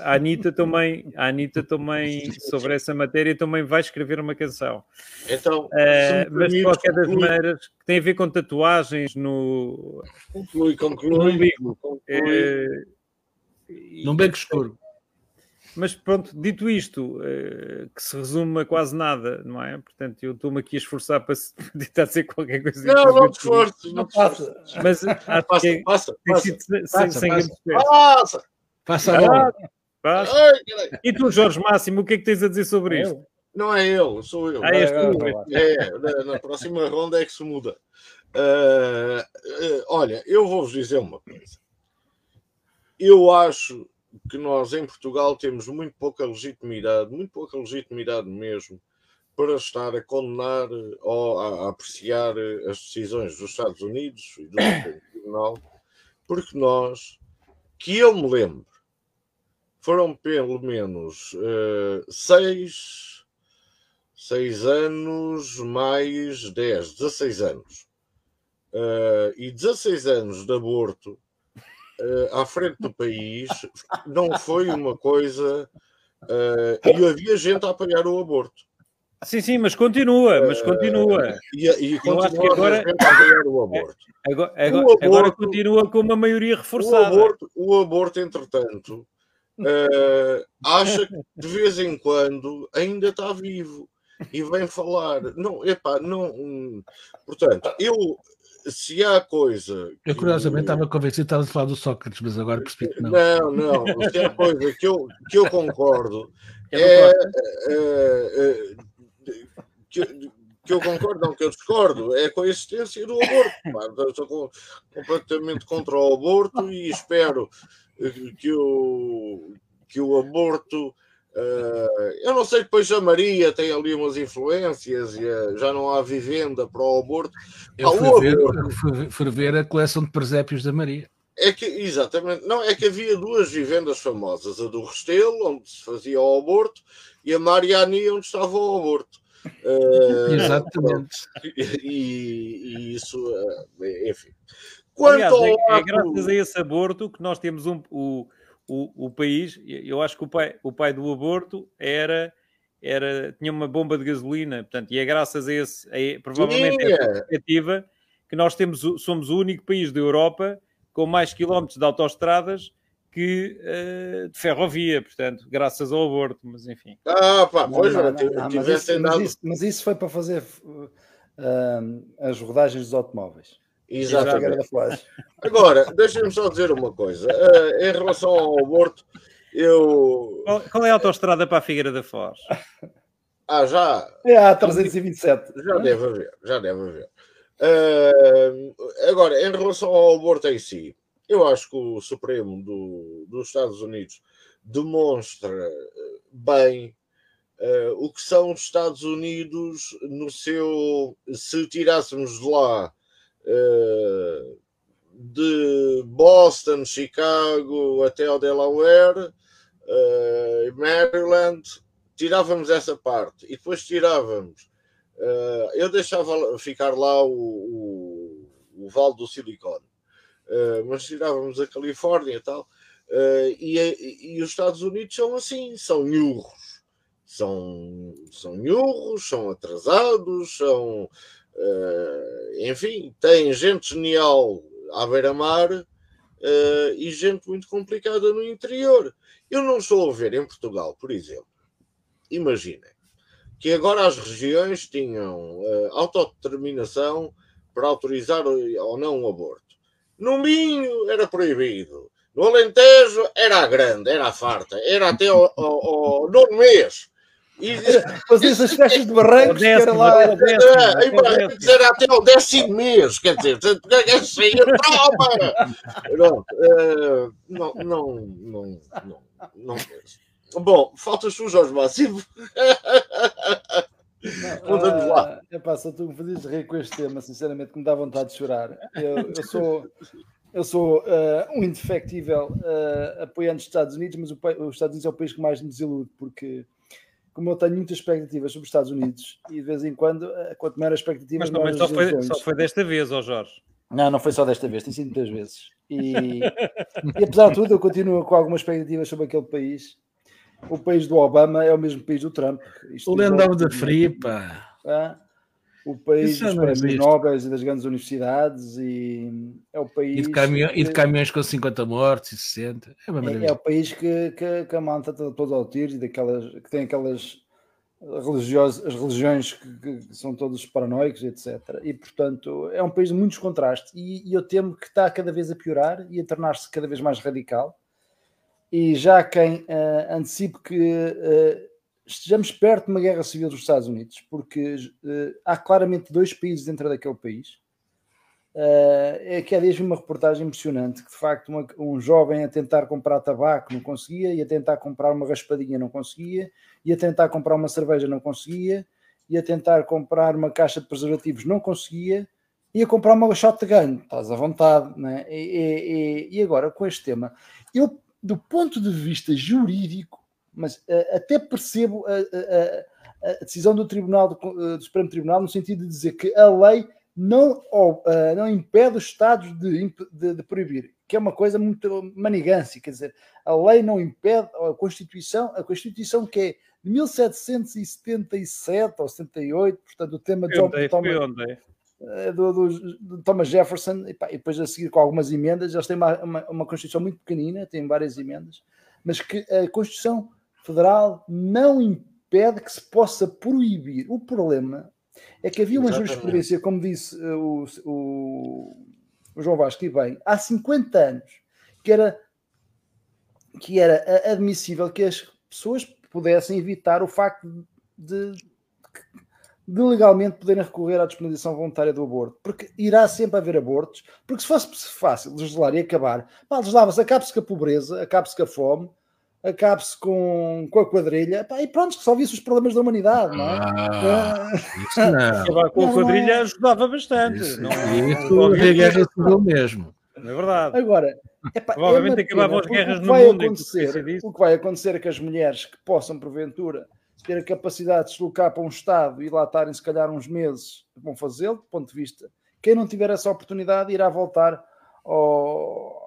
A Anitta também, a Anitta também sobre essa matéria também vai escrever uma canção. Então, me mas de qualquer das conclui- maneiras, que tem a ver com tatuagens no, Conclui, conclui. conclui. Eh, e- Num beco escuro. Mas pronto, dito isto, eh, que se resume a quase nada, não é? Portanto, eu estou-me aqui a esforçar para se- tentar dizer qualquer coisa. Não, não te esforces, não Não te esforces. passa. Mas acho Passa, que passa, tem passa. sem, Passa, sem passa. Passa! Passa a bola. Passa. Ai. E tu, Jorge Máximo, o que é que tens a dizer sobre isto? Eu? Não é ele, sou eu. Ah, és tu. Agora, agora. É, na, na próxima ronda é que se muda. Ah, ah, olha, eu vou-vos dizer uma coisa. Eu acho que nós em Portugal temos muito pouca legitimidade, muito pouca legitimidade mesmo, para estar a condenar eh, ou a, apreciar eh, as decisões dos Estados Unidos e do Supremo Tribunal, porque nós, que eu me lembro, foram pelo menos eh, seis, seis anos mais 10, 16 anos. Eh, e 16 anos de aborto eh, à frente do país não foi uma coisa. eh, e havia gente a apoiar o aborto. Sim, sim, mas continua, mas continua. E, e Eu acho que continua a agora- o aborto. Agora, O agora, aborto- agora continua com uma maioria O reforçada. aborto, o aborto, entretanto, eh, acha que de vez em quando ainda está vivo e vem falar. Não, epá, não. hum, Portanto, eu, se há coisa. Eu que- curiosamente estava convencido que estava a falar do Sócrates, mas agora percebi que não. Não, não. Se há coisa que eu, que eu concordo É é. que, que eu concordo, não que eu discordo, é com a existência do aborto. Eu Estou com- completamente contra o aborto e espero eh, que o, que o aborto. Eh, eu não sei, depois a Maria tem ali umas influências e eh, já não há vivenda para o aborto. Eu fui ver, fui, fui ver a coleção de presépios da Maria. É que, exatamente, não, é que havia duas vivendas famosas, a do Restelo, onde se fazia o aborto, e a Mariani, onde estava o aborto. Eh, Exatamente. e, e isso, enfim. Quanto Aliás, ao é, é ato- graças a esse aborto que nós temos um, o, o, o país. Eu acho que o pai, o pai do aborto era, era, tinha uma bomba de gasolina, portanto, e é graças a esse, a, provavelmente Tinha. essa perspectiva, que nós temos, somos o único país da Europa com mais quilómetros de autoestradas que eh, de ferrovia, portanto, graças ao aborto, mas enfim. Ah, pá, pois, Não, não, não, não, não, mas, isso, mas isso- mas isso foi para fazer uh, as rodagens dos automóveis. Exatamente. Agora, deixem-me só dizer uma coisa. Eh, em relação ao aborto, eu. Qual, qual é a autoestrada para a Figueira da Foz? Ah, já, É a 327. já deve haver, já deve haver. Eh, agora, em relação ao aborto em si, eu acho que o Supremo do- dos Estados Unidos demonstra eh, bem eh, o que são os Estados Unidos no seu. Se tirássemos de lá de Boston, Chicago até ao Delaware, eh, Maryland, tirávamos essa parte e depois tirávamos. eh, eu deixava ficar lá o, o, o Vale do Silicone, eh, mas tirávamos a Califórnia e tal. e, e os Estados Unidos são assim, são nhurros. São, são nhurros, são atrasados, são. Eh, enfim, têm gente genial à beira-mar eh, e gente muito complicada no interior. Eu não estou a ver em Portugal, por exemplo, imaginem que agora as regiões tinham eh, autodeterminação para autorizar ou não o aborto. No Minho era proibido. No Alentejo era a grande, era a farta, era até ao, ao, ao nono mês. E, Fazia essas festas de barrancos que era lá. até o décimo, é, até e, o décimo. mês, quer dizer, é sair tropa. Pronto, eh, não, não, não, não, não. Bom, falta suas Jorge Máximo. Vamos lá. Ah, epá, só tu me fazias rir com este tema, sinceramente, que me dá vontade de chorar. Eu, eu sou, eu sou ah, um indefectível ah, apoiante dos Estados Unidos, mas o os Estados Unidos é o país que mais me desilude, porque como eu tenho muitas expectativas sobre os Estados Unidos, e de vez em quando, ah, quanto maior a expectativa, Mas também só foi, só foi desta vez, ó Jorge. Não, não foi só desta vez, tem sido muitas vezes. E, e apesar de tudo, eu continuo com algumas expectativas sobre aquele país. O país do Obama é o mesmo país do Trump. Isto O diz Land logo of the tudo, Free, né? pá. Ah, o país dos não prémios. Nobel e das grandes universidades e é o país E de, caminhão, e de que- caminhões com 50 mortes e 60. É uma é, é o país que, que, que a malta toda, toda ao tiro e daquelas que tem aquelas religiosas, as religiões que, que são todos paranoicos, etc. E portanto é um país de muitos contrastes e, e eu temo que está cada vez a piorar e a tornar-se cada vez mais radical. E já quem eh, antecipe que eh, estejamos perto de uma guerra civil dos Estados Unidos, porque eh, há claramente dois países dentro daquele país. Eh, é que há dias uma reportagem impressionante que de facto uma- um jovem a tentar comprar tabaco não conseguia, e a tentar comprar uma raspadinha não conseguia, e a tentar comprar uma cerveja não conseguia, e a tentar comprar uma caixa de preservativos não conseguia, e a comprar uma shotgun, estás à vontade, né? e- e- e agora com este tema, eu do ponto de vista jurídico, mas eh, até percebo a, a- a- decisão do Tribunal do, eh, do Supremo Tribunal no sentido de dizer que a lei não, ou, ah, não impede os Estados de, de- de proibir, que é uma coisa muito manigância, quer dizer, a lei não impede, ou a Constituição, a Constituição que é de 1777 ou 78, portanto o tema de ontem. eh, do, do- do Thomas Jefferson, e, pá, e depois a seguir com algumas emendas, eles têm uma, uma, uma Constituição muito pequenina, têm várias emendas, mas que a Constituição Federal não impede que se possa proibir. O problema é que havia uma Exatamente. jurisprudência, como disse eh, o, o, o João Vasco, e bem, há 50 anos, que era, que era admissível que as pessoas pudessem evitar o facto de, de legalmente poderem recorrer à disponibilização voluntária do aborto, porque irá sempre haver abortos, porque se fosse fácil legislar e acabar, pá, legislava-se, acabe-se com a pobreza, acabe-se com a fome, acabe-se com, com a quadrilha, pá, e pronto, resolvia-se os problemas da humanidade, não é? Ah, Ah, isso não. Acabar com a Não, quadrilha não. ajudava bastante. Isso, não, isso não- é guerra civil mesmo. é verdade. Agora, epá, Provavelmente é acabavam as porque guerras no mundo acontecer. O que vai acontecer é que as mulheres que possam, porventura, ter a capacidade de se deslocar para um Estado e lá estarem, se calhar, uns meses, vão fazê-lo, do ponto de vista. Quem não tiver essa oportunidade irá voltar ao,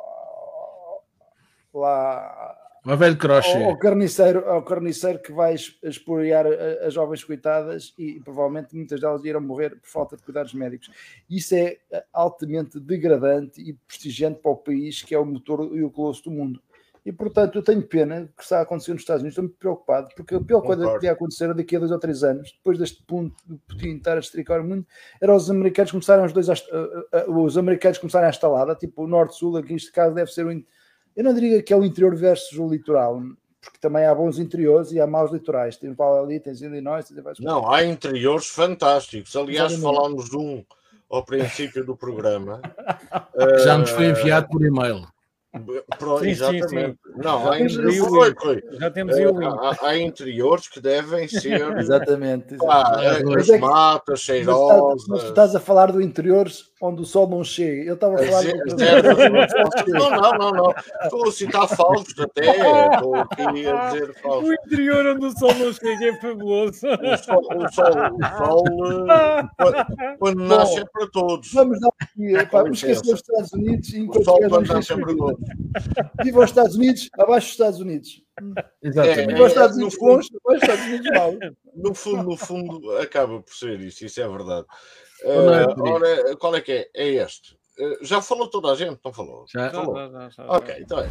lá O velho crochê. ao, ao carniceiro, ao carniceiro que vai a- as jovens coitadas e, provavelmente muitas delas irão morrer por falta de cuidados médicos. Isso é eh, altamente degradante e prestigiante para o país que é o motor e o colosso do mundo. E portanto eu tenho pena que está a acontecer nos Estados Unidos, estou muito preocupado, porque a pior coisa que podia acontecer daqui a dois ou três anos, depois deste ponto do Putin estar a estricar o mundo, era os americanos começarem os dois a, a- a- os americanos começarem a estalada, tipo o norte-sul, aqui neste caso deve ser o in- eu não diria que é o interior versus o litoral, porque também há bons interiores e há maus litorais. Paulo ali, tens Illinois, tens várias Não, há interiores fantásticos. Aliás, Exatamente. falámos de um ao princípio do programa. Já nos foi Eh, enviado por e-mail. pro- Sim, sim, exatamente. Não, há, Temos interiores, aí o foi, link. foi. Já temos aí o Eh, há, há interiores que devem ser Exatamente. exatamente. eh, Mas as é que- matas Mas, estás- cheirosas. mas tu estás a falar do interior onde o sol não chega. Eu estava a falar do zero- Não, não, não, não. Estou a citar Fausto até. Estou aqui a dizer O Fausto. interior onde o sol não chega é fabuloso. O sol, o sol, o sol quando- quando nasce é para todos. Vamos dar aqui, pá, Com vamos esquecer licença. os Estados Unidos e O sol quando nasce é para todos. Viva os Estados Unidos, abaixo os Estados Unidos. Exatamente. Viva os Estados Unidos bons, Estados Unidos maus. No fundo, no fundo, acaba por ser isso, isso é verdade. É ora, qual é que é? É este. Eh, já falou toda a gente? Não falou? Já. Falou. Já, já, já, já. Ok, então é.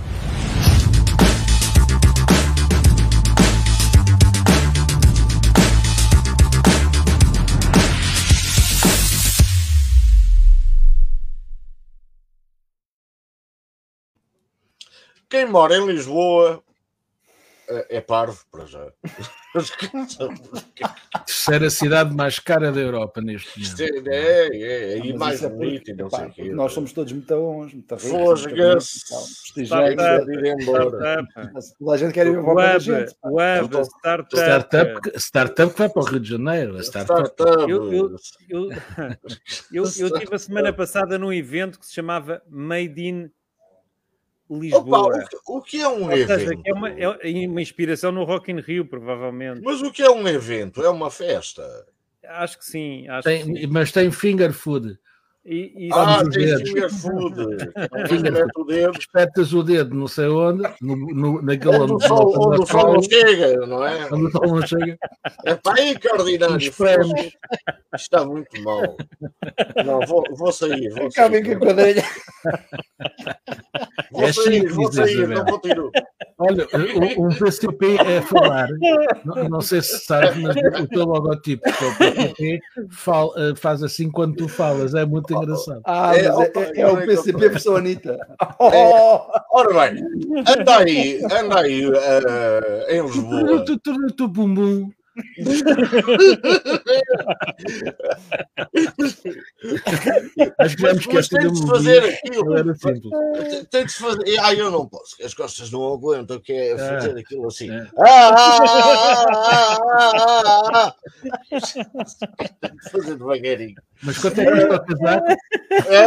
Quem mora em Lisboa é parvo para já. Terceira cidade mais cara da Europa neste momento. é, é, é, é, e Mas mais isso é e não sei o quê. nós somos todos muito bons, muito ricos. Fosga-se. que ir embora. Startup. Toda a gente quer ir para a Web, web, startup. Startup, que- startup que vai para o Rio de Janeiro. A startup. Startup. Eu- eu- Eu, eu, eu tive a semana passada num evento que se chamava Made in Opa, Lisboa. o, que- o que é um Ou seja, evento? que é uma, é uma inspiração no Rock in Rio, provavelmente. Mas o que é um evento? É uma festa. Acho que sim. Acho que sim. Tem, mas tem finger food. E, e- Ah, mete o dedo. Espetas o dedo não sei onde, no, no, naquele Onde onde, o sol, onde o sol não onde chega, não é? o sol não chega. É para aí que ordinário. Está muito mal. Não, vou, vou sair. Vou Acabem com a sair, quadrilha. vou É sair, vou sair não continuo. Olha, o- um PCP é falar. Não, não sei se sabe, mas o teu logotipo, que é o PCP, eh, faz assim quando tu falas. É muito engraçado. Ah, É, mas é, é, é o PCP versão Anitta. É. Ora bem, anda aí, anda aí eh, em Lisboa. Tu, tu, tu, tu, bumbum. Acho que já me esqueci de melodia. fazer aquilo. Era simples. Tem- de fazer. Ah, eu não posso. As costas não aguentam, que é fazer aquilo assim. É. Ah, ah, ah, ah, ah, ah. Fazer devagarinho. Mas quanto é que custa o casaco? É.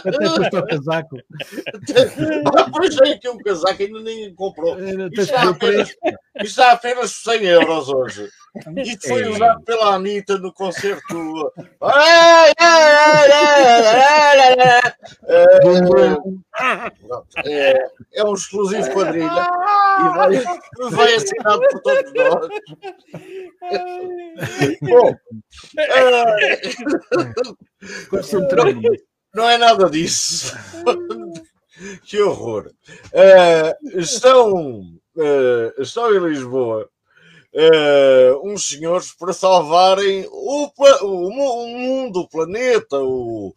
Quanto é que custa o casaco? Ah, pois é que um casaco ainda ninguém comprou. Eh, Isto o apenas. Isto está apenas 100 euros hoje. Isto foi É. usado pela Anitta no concerto. É, é, é um exclusivo quadrilha e vai, vai assinado por todos nós. Bom, é, não é nada disso. que horror. Eh, estão, eh, estão em Lisboa eh, uns senhores para salvarem o, o o mundo, o planeta, o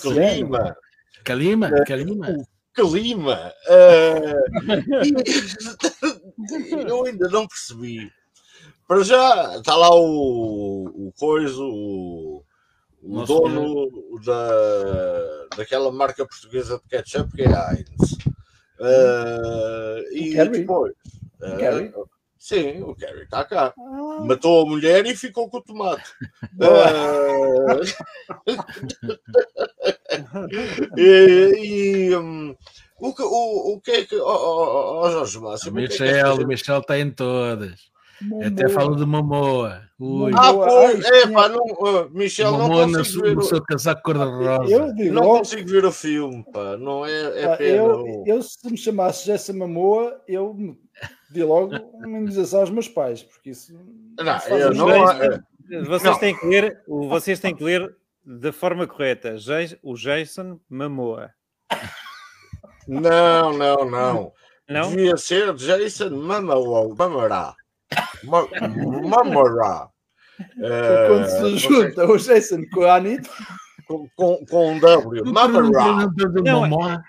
clima. Calima, Calima. Clima. eh, e eu ainda não percebi. Para já está lá o, o coiso, o, o dono da, daquela marca portuguesa de ketchup que é a Heinz. Eh, e Kerry? depois. eh, Kerry? sim, o Kerry está cá. Matou a mulher e ficou com o tomate. Eh, e, e, hum, o, que, o, o que é que. Oh, oh, oh, Jorge Máximo, O é que Michel, o Michel está em todas. Até falo de Momoa. Ui. Ah, pois, é pá, não, uh, Michel, não Momoa no, consigo ver, no o- seu casaco cor-de-rosa. Eu digo, não logo, consigo ver o filme, pá, não é, é pá, pena. eu, eu, se me chamasse Jessa Mamoa, eu me- di logo uma indenização aos meus pais, porque isso Não, eu não, é, Vocês Não. têm que ler, o- vocês têm que ler da forma correta. O Jason Mamoa. não, não, não. Não? Devia ser Jason Mamoa, Mamará. Mă, mă, mă, ra. Când sunt jut, reușesc, sunt cu eh, Anit. Com, com, com um W. Mamará. Não.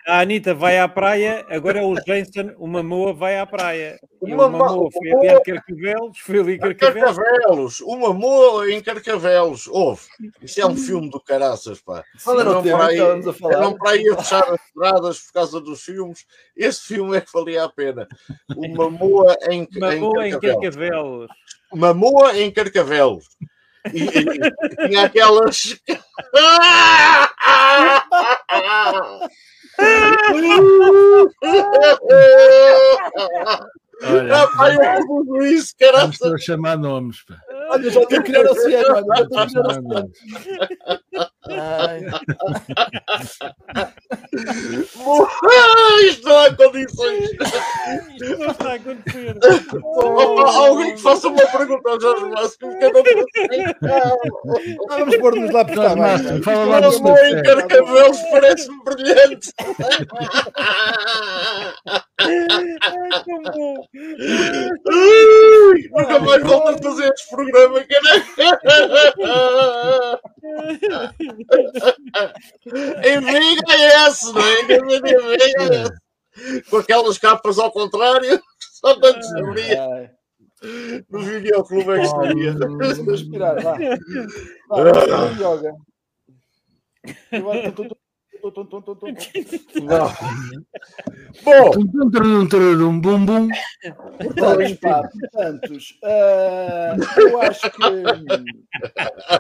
A Anitta vai à praia, agora é o Jason, o Mamoa vai à praia. O O Mamo- Mamoa foi o ali a Mamoa- Carcavelos, foi ali a Carcavelos. Carcavelos, uma moa em Carcavelos. Houve. Isso é um filme do caraças, pá. o tema para aí- não para ir a fechar as estradas por causa dos filmes. Esse filme é que valia a pena. Uma moa em, Mamoa em em Carcavelos. Carcavelos. Uma moa em Carcavelos. E, e, e aquelas. Olha, Rapaz, eu tudo isso, cara. Vamos chamar nomes, pá. Olha, já estou criando assim agora. Já estou criando assim. Ai, Isto não há condições. Isto não está a acontecer. Alguém que faça uma pergunta ao Jorge Máximo que eu não. Ah, vamos pôr-nos lá por Jorge. Máximo, fala lá do Uma seu moa em pé. Carcavelos parece-me brilhante. Ai, tão bom. Ui, nunca mais volto a fazer este programa, caralho. Enviga é esse, não é? Enviga é esse. Com aquelas capas ao contrário, só quando se abria. No videoclube é que estaria. Vamos respirar, vá. Vá, ah. yoga. Eu acho que estou não. Bom, bum, bum. Portanto, pá, portantos, ah, eu acho que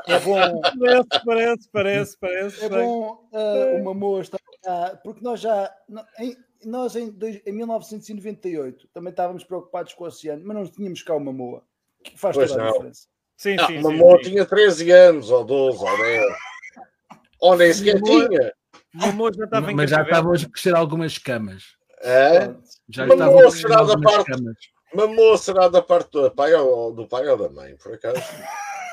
é bom, Parece, parece, parece, parece. é bom ah, uma moa estar cá, porque nós já, em, nós em, dois- em 1998 também estávamos preocupados com o oceano, mas não tínhamos cá uma moa, que faz Pois toda a não. diferença. Sim, ah, sim, uma sim, moa sim. tinha 13 anos, ou 12, ou 10. Ou nem sequer tinha. O Mamoa já estava em Mas já estavam a crescer algumas escamas. É? Já crescer será da algumas parte- escamas. Uma moa será da parte do pai ou do pai ou da mãe, por acaso?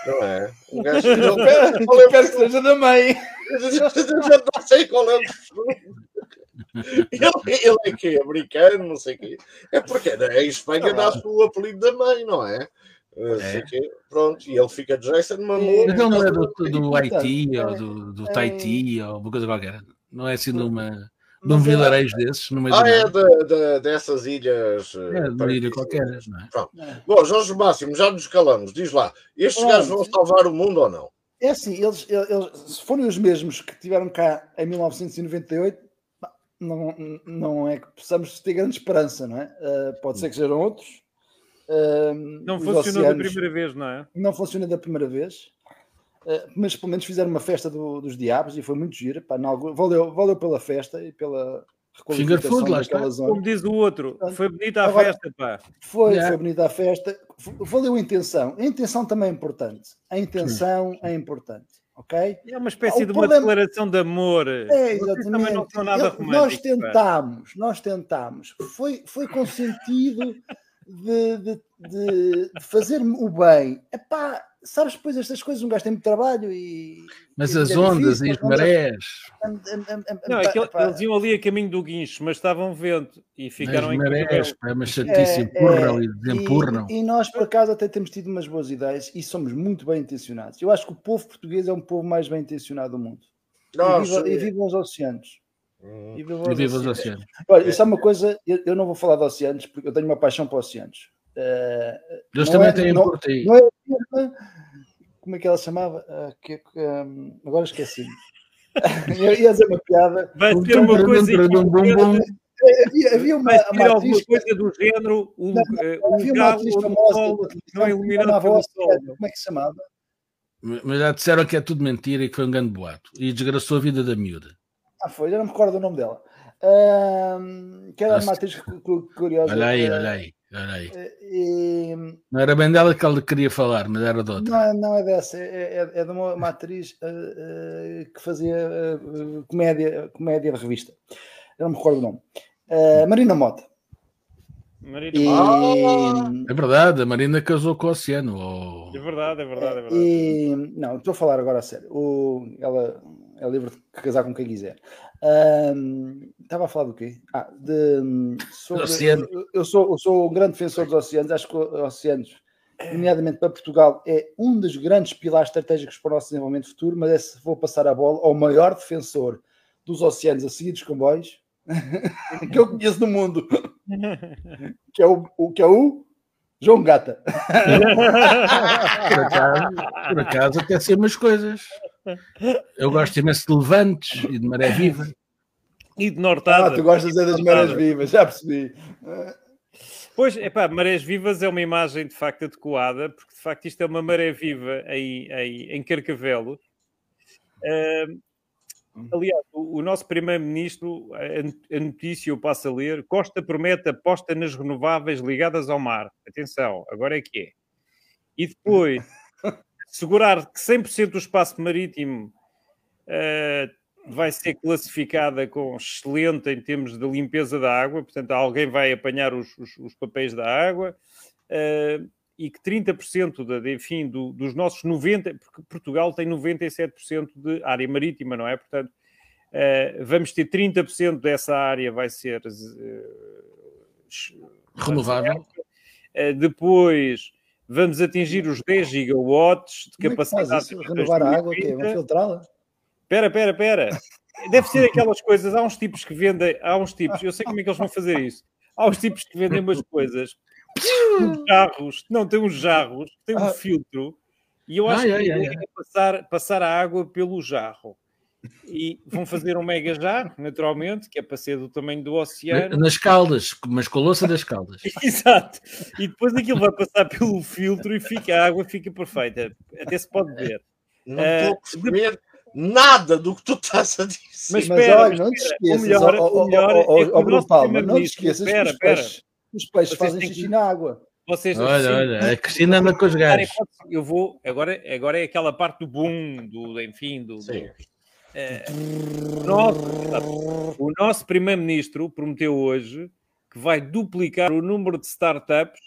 Não é? Um gajo Eu não quero, qual é eu o quero que seja da mãe. já não sei qual é o ele, ele é que americano, não sei o quê. É porque em Espanha dá-se o apelido da mãe, não é? Sei quê. Pronto, e ele fica Jason Mamoa. Mas ele não é do, do Haiti é- ou do, do é- Tahiti ou uma coisa qualquer. Não é assim numa, num é- vilarejo desses, no meio Ah, do é de, de- dessas ilhas. uh, É, de uma ilha qualquer, não é? Bom, Jorge Máximo, já nos calamos. Diz lá, estes Pronto. gajos vão salvar o mundo ou não? É assim, eles, eles, se forem os mesmos que tiveram cá em 1998, pá, não, não é que possamos ter grande esperança, não é? Ah, pode ser que sejam outros. Ah, Não funcionou da oceanos primeira vez, não é? Não funciona da primeira vez. Ah, mas pelo menos fizeram uma festa do- dos diabos e foi muito gira. Pá, valeu, valeu pela festa e pela Finger requalificação food, lá daquela está. zona. Como diz o outro, foi bonita a Agora- festa, pá. Foi, Yeah. foi bonita a festa. Valeu a intenção. A intenção também é importante. A intenção é importante. Ok? É uma espécie O de uma problema- declaração de amor. É, exatamente. também não são nada Eu- nós pá. tentámos, nós tentámos. Foi, foi com sentido de, de, de- de fazer o bem. Epá, sabes, depois estas coisas um gajo tem muito trabalho e. Mas e as é ondas difícil, e as marés, Não, é que eles iam ali a caminho do guincho, mas estavam vento e ficaram as em marés, é uma chatice, É, empurram é, e desempurram. E, e nós, por acaso, até temos tido umas boas ideias e somos muito bem intencionados. Eu acho que o povo português é um povo mais bem intencionado do mundo. Não, e, viva, sim. e vivam os oceanos. Hum. E vivam E os viva os oceanos. oceanos. Olha, isso é uma coisa, eu, eu não vou falar de oceanos porque eu tenho uma paixão para oceanos. Eh, Eles Não também é- têm não- por aí. não é como é que ela chamava? Ah, que- que, hum, agora esqueci. eu ia dizer uma piada. Vai ser uma coisa bum. Havia, havia uma, uma alguma atriz, coisa do género um, Não, eh, um havia uma atriz um famosa sol não é pelo Oceano. sol. Como é que se chamava? Mas já disseram que é tudo mentira e que foi um grande boato. E desgraçou a vida da miúda. Ah, foi, já não me recordo o nome dela. Ahm, que era uma atriz cu- cu- curiosa. Olha aí, eh, olha aí. Olha aí. E, Não era bem dela que ele queria falar, mas era de outra. não, é- não é dessa, é, é- é de uma, uma atriz eh, eh, que fazia eh, eh, comédia, comédia de revista. Eu não me recordo o nome. Eh, Marina Mota. Marina, E, É verdade, a Marina casou com o Oceano. oh. É verdade, é verdade, é verdade. e- não, estou a falar agora a sério. O, ela é livre de casar com quem quiser. Ahm, estava a falar do quê? Ah, de, sobre, oceano. eu, sou, eu sou um grande defensor dos oceanos. Acho que os oceanos, nomeadamente para Portugal, é um dos grandes pilares estratégicos para o nosso desenvolvimento futuro. Mas é se vou passar a bola ao maior defensor dos oceanos a seguir dos comboios que eu conheço no mundo, que é o, o- que é o João Gata. Por acaso, por acaso até sei umas coisas. Eu gosto imenso de levantes e de maré viva. E de Ah, Nortada. tu gostas é das marés vivas, já percebi. Pois, epá, marés vivas é uma imagem de facto adequada, porque de facto isto é uma maré viva aí, aí em Carcavelos. Ahm, aliás, o, o nosso primeiro-ministro, a, a notícia eu passo a ler, Costa promete aposta nas renováveis ligadas ao mar. Atenção, agora é que é. E depois, assegurar que 100% do espaço marítimo ah, vai ser classificada com excelente em termos de limpeza da água, portanto, alguém vai apanhar os, os- os papéis da água, eh, e que 30% da, enfim, do- dos nossos 90%, porque Portugal tem 97% de área marítima, não é? Portanto, eh, vamos ter 30% dessa área vai ser Renovável. depois vamos atingir os 10 gigawatts de Como é que faz capacidade. isso? de Renovar a água, o quê? 2030. Vão filtrá-la? Espera, espera, espera. Deve ser aquelas coisas. Há uns tipos que vendem. Há uns tipos. Eu sei como é que eles vão fazer isso. Há uns tipos que vendem umas coisas. Uns jarros. Não, tem uns jarros. Tem um Ah. filtro. E eu acho Ai, que a ai, ideia é passar, passar a água pelo jarro. E vão fazer um mega jarro, naturalmente, que é para ser do tamanho do oceano. Nas caldas, mas com a louça das caldas. Exato. E depois aquilo vai passar pelo filtro e fica, a água fica perfeita. Até se pode ver. Não Eh, estou a perceber nada do que tu estás a dizer. Mas Mas espera, olha, não te esqueças, O melhor- ó, o melhor é que Bruno Palma, não te esqueças que Espera, os peixes, os peixes fazem têm que- xixi na água. Vocês Olha, sim, olha, a Cristina anda com os gajos. eu vou agora, agora é aquela parte do boom, do enfim, do, do- O nosso, o nosso primeiro-ministro prometeu hoje que vai duplicar o número de startups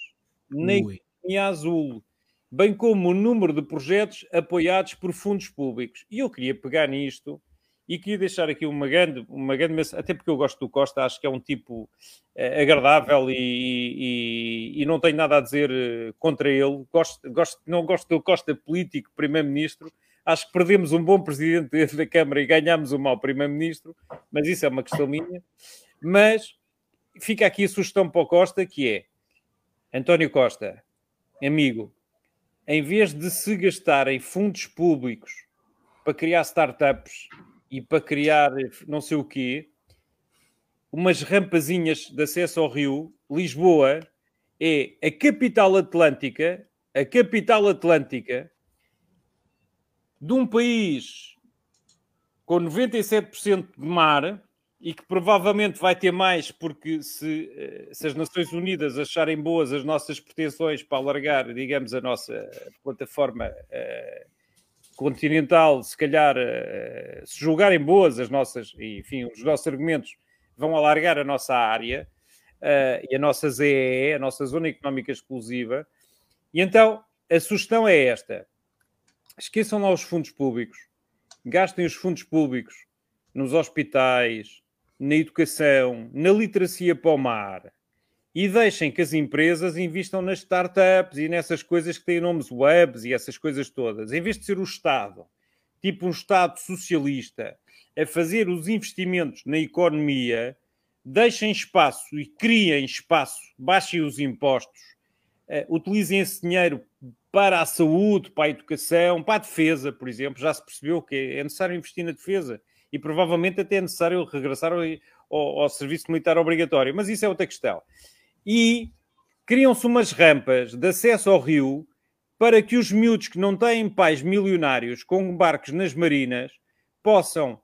na economia azul, bem como o número de projetos apoiados por fundos públicos. E eu queria pegar nisto e queria deixar aqui uma grande, uma grande mensagem, até porque eu gosto do Costa, acho que é um tipo eh, agradável e, e- e não tenho nada a dizer eh, contra ele. Gosto, gosto, não gosto do Costa político, primeiro-ministro. Acho que perdemos um bom presidente da Câmara e ganhámos um mau primeiro-ministro, mas isso é uma questão minha. Mas fica aqui a sugestão para o Costa, que é António Costa, amigo, em vez de se gastarem fundos públicos para criar startups e para criar não sei o quê, umas rampazinhas de acesso ao rio, Lisboa é a capital atlântica, a capital atlântica de um país com 97% de mar e que provavelmente vai ter mais porque se, eh, se as Nações Unidas acharem boas as nossas pretensões para alargar, digamos, a nossa plataforma eh, continental, se calhar, eh, se julgarem boas as nossas, enfim, os nossos argumentos vão alargar a nossa área e a nossa ZEE, a nossa Zona Económica Exclusiva. E então, a sugestão é esta. Esqueçam lá os fundos públicos. Gastem os fundos públicos nos hospitais, na educação, na literacia para o mar. E deixem que as empresas investam nas startups e nessas coisas que têm nomes webs e essas coisas todas. Em vez de ser o Estado, tipo um Estado socialista, a fazer os investimentos na economia, deixem espaço e criem espaço, baixem os impostos, eh, utilizem esse dinheiro para a saúde, para a educação, para a defesa, por exemplo. Já se percebeu que é necessário investir na defesa e provavelmente até é necessário regressar ao, ao- ao serviço militar obrigatório, mas isso é outra questão. E criam-se umas rampas de acesso ao rio para que os miúdos que não têm pais milionários com barcos nas marinas possam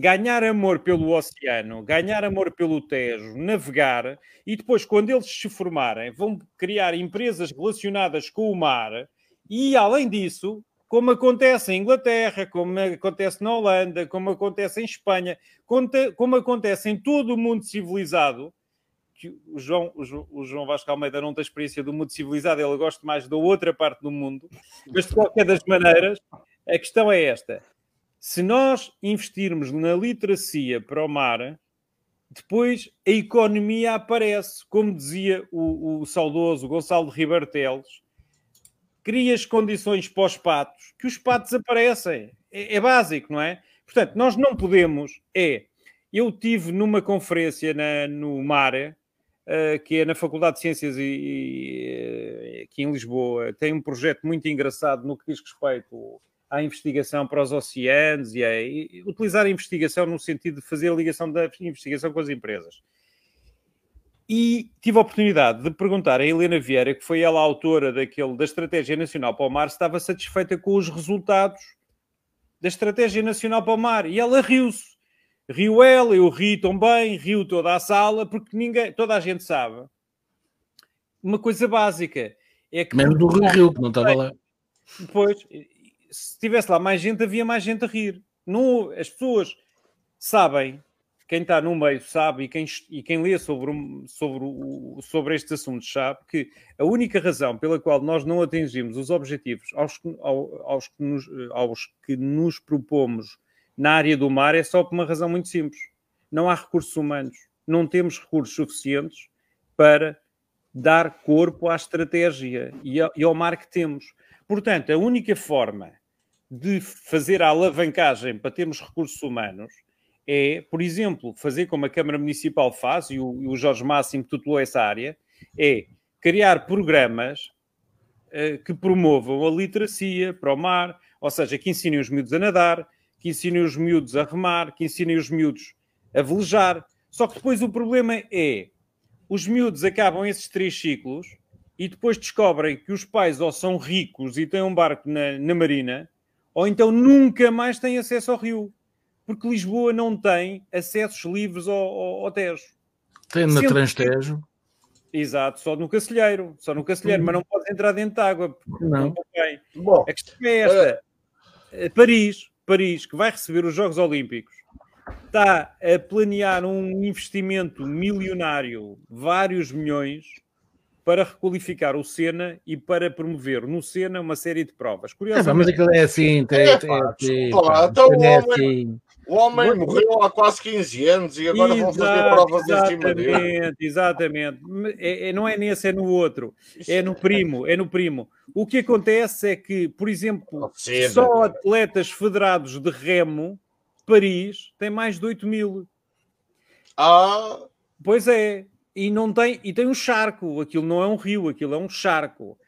ganhar amor pelo oceano, ganhar amor pelo Tejo, navegar e depois, quando eles se formarem, vão criar empresas relacionadas com o mar e, além disso, como acontece em Inglaterra, como acontece na Holanda, como acontece em Espanha, como acontece em todo o mundo civilizado, que o João, o João, Vasco Almeida não tem experiência do mundo civilizado, ele gosta mais da outra parte do mundo, mas de qualquer das maneiras, a questão é esta: se nós investirmos na literacia para o mar, depois a economia aparece, como dizia o, o saudoso Gonçalo Ribeiro Teles, cria as condições para os patos, que os patos aparecem. É, é básico, não é? Portanto, nós não podemos, é. Eu tive numa conferência na, no mar, uh, que é na Faculdade de Ciências e, e, aqui em Lisboa, tem um projeto muito engraçado no que diz respeito à investigação para os oceanos e a e utilizar a investigação no sentido de fazer a ligação da investigação com as empresas. E tive a oportunidade de perguntar a Helena Vieira, que foi ela a autora daquele, da Estratégia Nacional para o Mar, se estava satisfeita com os resultados da Estratégia Nacional para o Mar. E ela riu-se. Riu ela, eu ri também, riu toda a sala, porque ninguém, toda a gente sabe. Uma coisa básica é que. Menos do Rio Rio, que não estava lá. Depois, se tivesse lá mais gente, havia mais gente a rir. Não, as pessoas sabem, quem está no meio sabe e quem, e quem lê sobre, sobre, sobre estes assuntos sabe que a única razão pela qual nós não atingimos os objetivos aos, aos, aos, que, nos, aos que nos propomos na área do mar é só por uma razão muito simples. Não há recursos humanos. Não temos recursos suficientes para dar corpo à estratégia e ao mar que temos. Portanto, a única forma de fazer a alavancagem para termos recursos humanos é, por exemplo, fazer como a Câmara Municipal faz, e o, e o Jorge Máximo tutelou essa área, é criar programas uh, que promovam a literacia para o mar, ou seja, que ensinem os miúdos a nadar, que ensinem os miúdos a remar, que ensinem os miúdos a velejar. Só que depois o problema é os miúdos acabam esses três ciclos e depois descobrem que os pais ou são ricos e têm um barco na, na marina, ou então nunca mais têm acesso ao rio. Porque Lisboa não tem acessos livres ao, ao, ao Tejo. Tem na Transtejo. Exato, só no Cacilheiro, só no Cacilheiro, mas não pode entrar dentro de água. Não. não Bom, a questão é esta. Uh... Paris, Paris, que vai receber os Jogos Olímpicos, está a planear um investimento milionário, vários milhões, para requalificar o Sena e para promover no Sena uma série de provas. Curiosamente, é, mas aquilo é assim, tem, é, tem, tem, então o, é homem, assim. o homem morreu há quase 15 anos e agora Exato, vão fazer provas em cima dele. Exatamente, é, é, não é nesse, é no outro, é no primo, é no primo. O que acontece é que, por exemplo, só atletas federados de remo, Paris, tem mais de 8 mil. Ah... Pois é, e não tem e tem um charco, aquilo não é um rio, aquilo é um charco.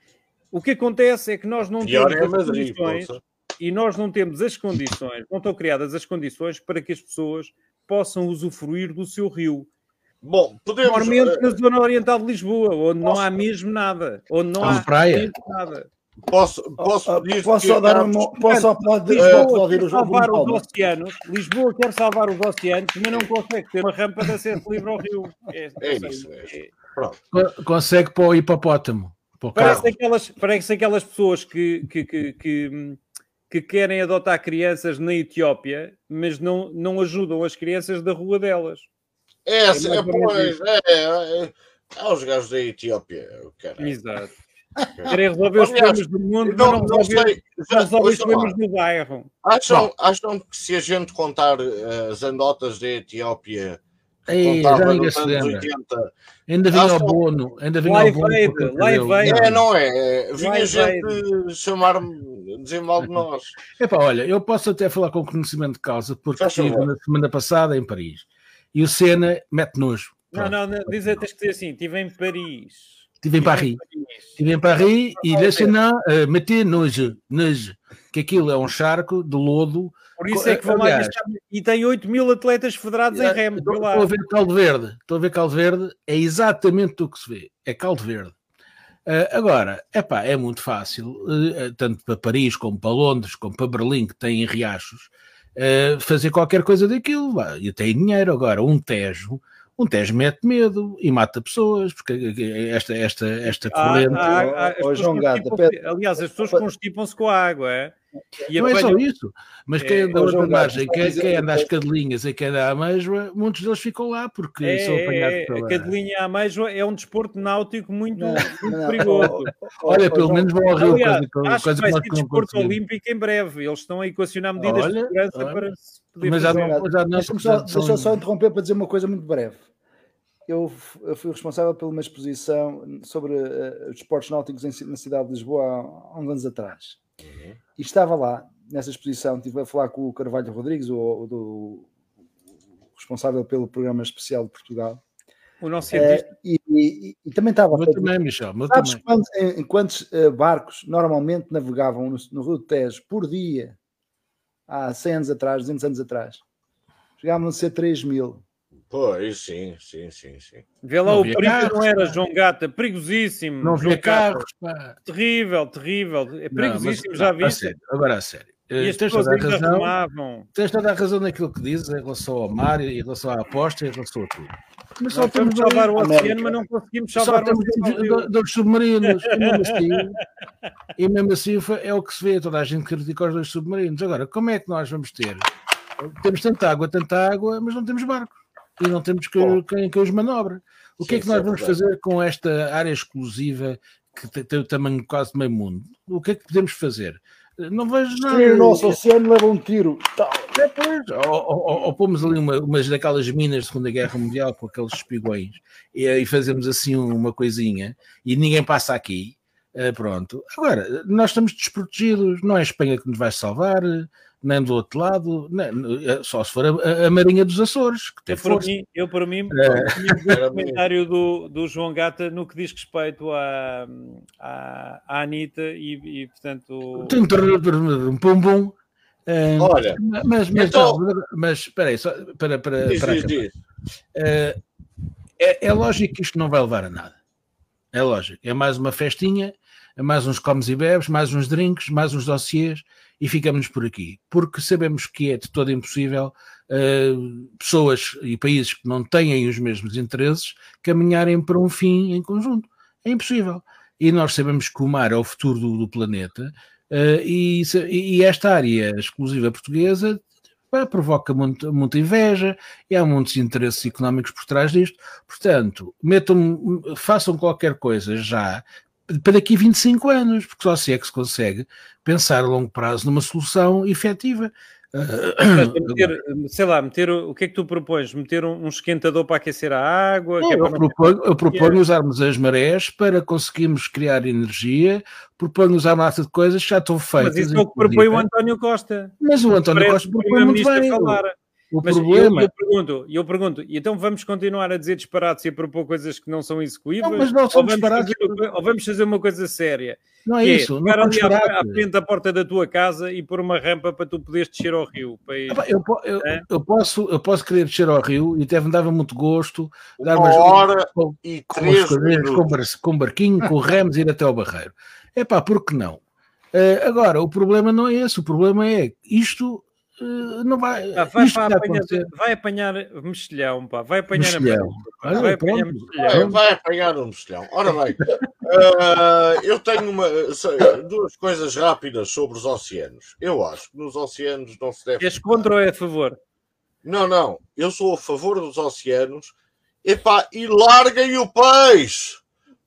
O que acontece é que nós não Pior temos é as Madrid, condições e nós não temos as condições, não estão criadas as condições para que as pessoas possam usufruir do seu rio. Bom, podemos. Normalmente uh, na zona oriental de Lisboa, onde posso... não há mesmo nada, onde não há, há praia. nada. Posso, posso ah, posso só dar uma, posso só aplaudir, Lisboa quer salvar os oceanos, Lisboa quer salvar os oceanos, mas não consegue ter uma rampa de acesso livre ao rio. É, é isso. É. Consegue para o hipopótamo. parece, aquelas, parece aquelas pessoas que, que, que, que, que querem adotar crianças na Etiópia, mas não, não ajudam as crianças da rua delas. É, é, pois, é, é, é, há os gajos da Etiópia. Exato. Querem resolver os problemas do mundo, não, não, não resolver, resolver os problemas do bairro. Acham, acham que se a gente contar uh, as andotas da Etiópia Ei, já ninguém se lembra. 80, ainda vinha acham... o Bono, ainda vinha o Bono. Live Aid. É, não é? Vinha Live gente chamar-me, dizer mal de nós. Epá, olha, eu posso até falar com conhecimento de causa, porque estive na semana passada em Paris e o Senna mete nojo. Não, não, não, diz, tens que dizer assim, estive em Paris. Estive em Paris. Estive em Paris e le Senna uh, meter nojo, nojo, que aquilo é um charco de lodo. Por isso é que vão lá e tem 8 mil atletas federados em remo. Estou, estou a ver Caldo Verde, estou a ver Caldo Verde, é exatamente o que se vê, é Caldo Verde. Uh, agora, epá, é muito fácil, uh, tanto para Paris como para Londres, como para Berlim, que têm riachos, eh, fazer qualquer coisa daquilo. vá, E tem dinheiro. Agora, um Tejo, um Tejo mete medo e mata pessoas, porque esta, esta, esta Há- corrente. há- as Ó, pessoas João aliás, as pessoas constipam-se com a água, é? E não é só isso, mas É, quem anda outra João Gato, margem, quem, dizer quem que anda às cadelinhas e quem anda à ameijoa, muitos deles ficam lá porque É, são apanhados é, pela... a cadelinha à ameijoa é um desporto náutico muito, Não, muito não, perigoso. Olha, pelo menos vão ao rio, Aliás, coisa, que- acho coisa que vai ser desporto olímpico em breve. Eles estão a equacionar medidas Olha, de segurança olha. para se poder Mas já não, já não Deixa-me só, deixa só interromper para dizer uma coisa muito breve. Eu, fui responsável por uma exposição sobre eh, os esportes náuticos na cidade de Lisboa há, há uns anos atrás. E estava lá, nessa exposição, estive a falar com o Carvalho Rodrigues, o, o do- o responsável pelo programa especial de Portugal. O nosso Eh, cientista. e, e- e também estava fazer- também, Michel, o meu Sabes também. quantos, em, em quantos eh, barcos normalmente navegavam no, no Rio Tejo por dia há 100 anos atrás, 200 anos atrás? Chegavam a ser 3 mil. Pois, sim, sim, sim, sim. Vê lá, não o perigo carros, não era. João Gata, perigosíssimo. Não Gata. carros, pá. Terrível, terrível. É Não, perigosíssimo, mas- já não, a viste? sério, Agora a sério. Eh, E as Tens toda a razão. Tens toda a razão naquilo que dizes em relação ao mar, em relação à aposta, em relação a tudo. Mas Nós temos salvar o América. oceano, mas não conseguimos só salvar o temos oceano. do- dos submarinos. E mesmo assim, e mesmo assim foi- é o que se vê. Toda a gente critica os dois submarinos. Agora, como é que nós vamos ter? Temos tanta água, tanta água, mas não temos barcos. E não temos que- quem, quem os manobre. O que Sim, é que nós é vamos verdade. fazer com esta área exclusiva que te- tem o tamanho quase de meio mundo? O que é que podemos fazer? Não vejo nada. Destruir o nosso oceano leva um tiro. Tal. É. Ou, ou, ou- pomos ali uma, umas daquelas minas de Segunda Guerra Mundial com aqueles espigões e aí fazemos assim uma coisinha e ninguém passa aqui. eh, pronto. Agora, nós estamos desprotegidos. Não é a Espanha que nos vai salvar, nem do outro lado, nem- eh, só se for a, a Marinha dos Açores, que tem Eu, para força. mim, eu, para mim, É. o comentário do, do João Gata no que diz respeito à, à, à Anitta e, e, portanto, um pum pum. Eh, Olha, mas, mas, então- não, mas espera aí, só para, para, diz, para diz. Eh, é, é lógico que isto não vai levar a nada. É lógico. É mais uma festinha, é mais uns comes e bebes, mais uns drinks, mais uns dossiês e ficamos por aqui. Porque sabemos que é de todo impossível eh, pessoas e países que não têm os mesmos interesses caminharem para um fim em conjunto. É impossível. E nós sabemos que o mar é o futuro do, do planeta eh, e, e esta área exclusiva portuguesa provoca muito- muita inveja e há muitos interesses económicos por trás disto. Portanto, metam, façam qualquer coisa já para daqui a 25 anos, porque só assim é que se consegue pensar a longo prazo numa solução efetiva. portanto, meter, sei lá, meter, o que é que tu propões? Meter um, um esquentador para aquecer a água? é eu, para não- proponho, eu proponho usarmos as marés para conseguirmos criar energia, proponho usar uma data de coisas que já estão feitas. Mas isso é o que propõe o. António Costa. Mas o António Costa propõe muito bem. falar. O Mas eu, problema. eu pergunto, eu pergunto, e então vamos continuar a dizer disparates e a propor coisas que não são execuíveis? Não, mas não são ou, fazer, ou vamos fazer uma coisa séria? Não é que isso. é Não são ali à, frente da porta da tua casa e pôr uma rampa para tu poderes descer ao rio. Para ir- Eu, eu- É? eu posso, eu posso querer descer ao rio e até me dava muito gosto dar Uma hora com, e com, três com, bar- com barquinho, com remos, ir até ao barreiro. É pá, por que não? Eh, agora, o problema não é esse, o problema é isto não vai. Ah, vai, pá, vai apanhar, vai apanhar mexilhão, pá. Vai apanhar a Mexilhão. Olha, Vai apanhar mexilhão. Vai, vai apanhar um mexilhão. Ora bem, ah, eu tenho uma, duas coisas rápidas sobre os oceanos. Eu acho que nos oceanos não se deve. És contra ou é a favor? Não, não. Eu sou a favor dos oceanos. Epá, e larguem o peixe!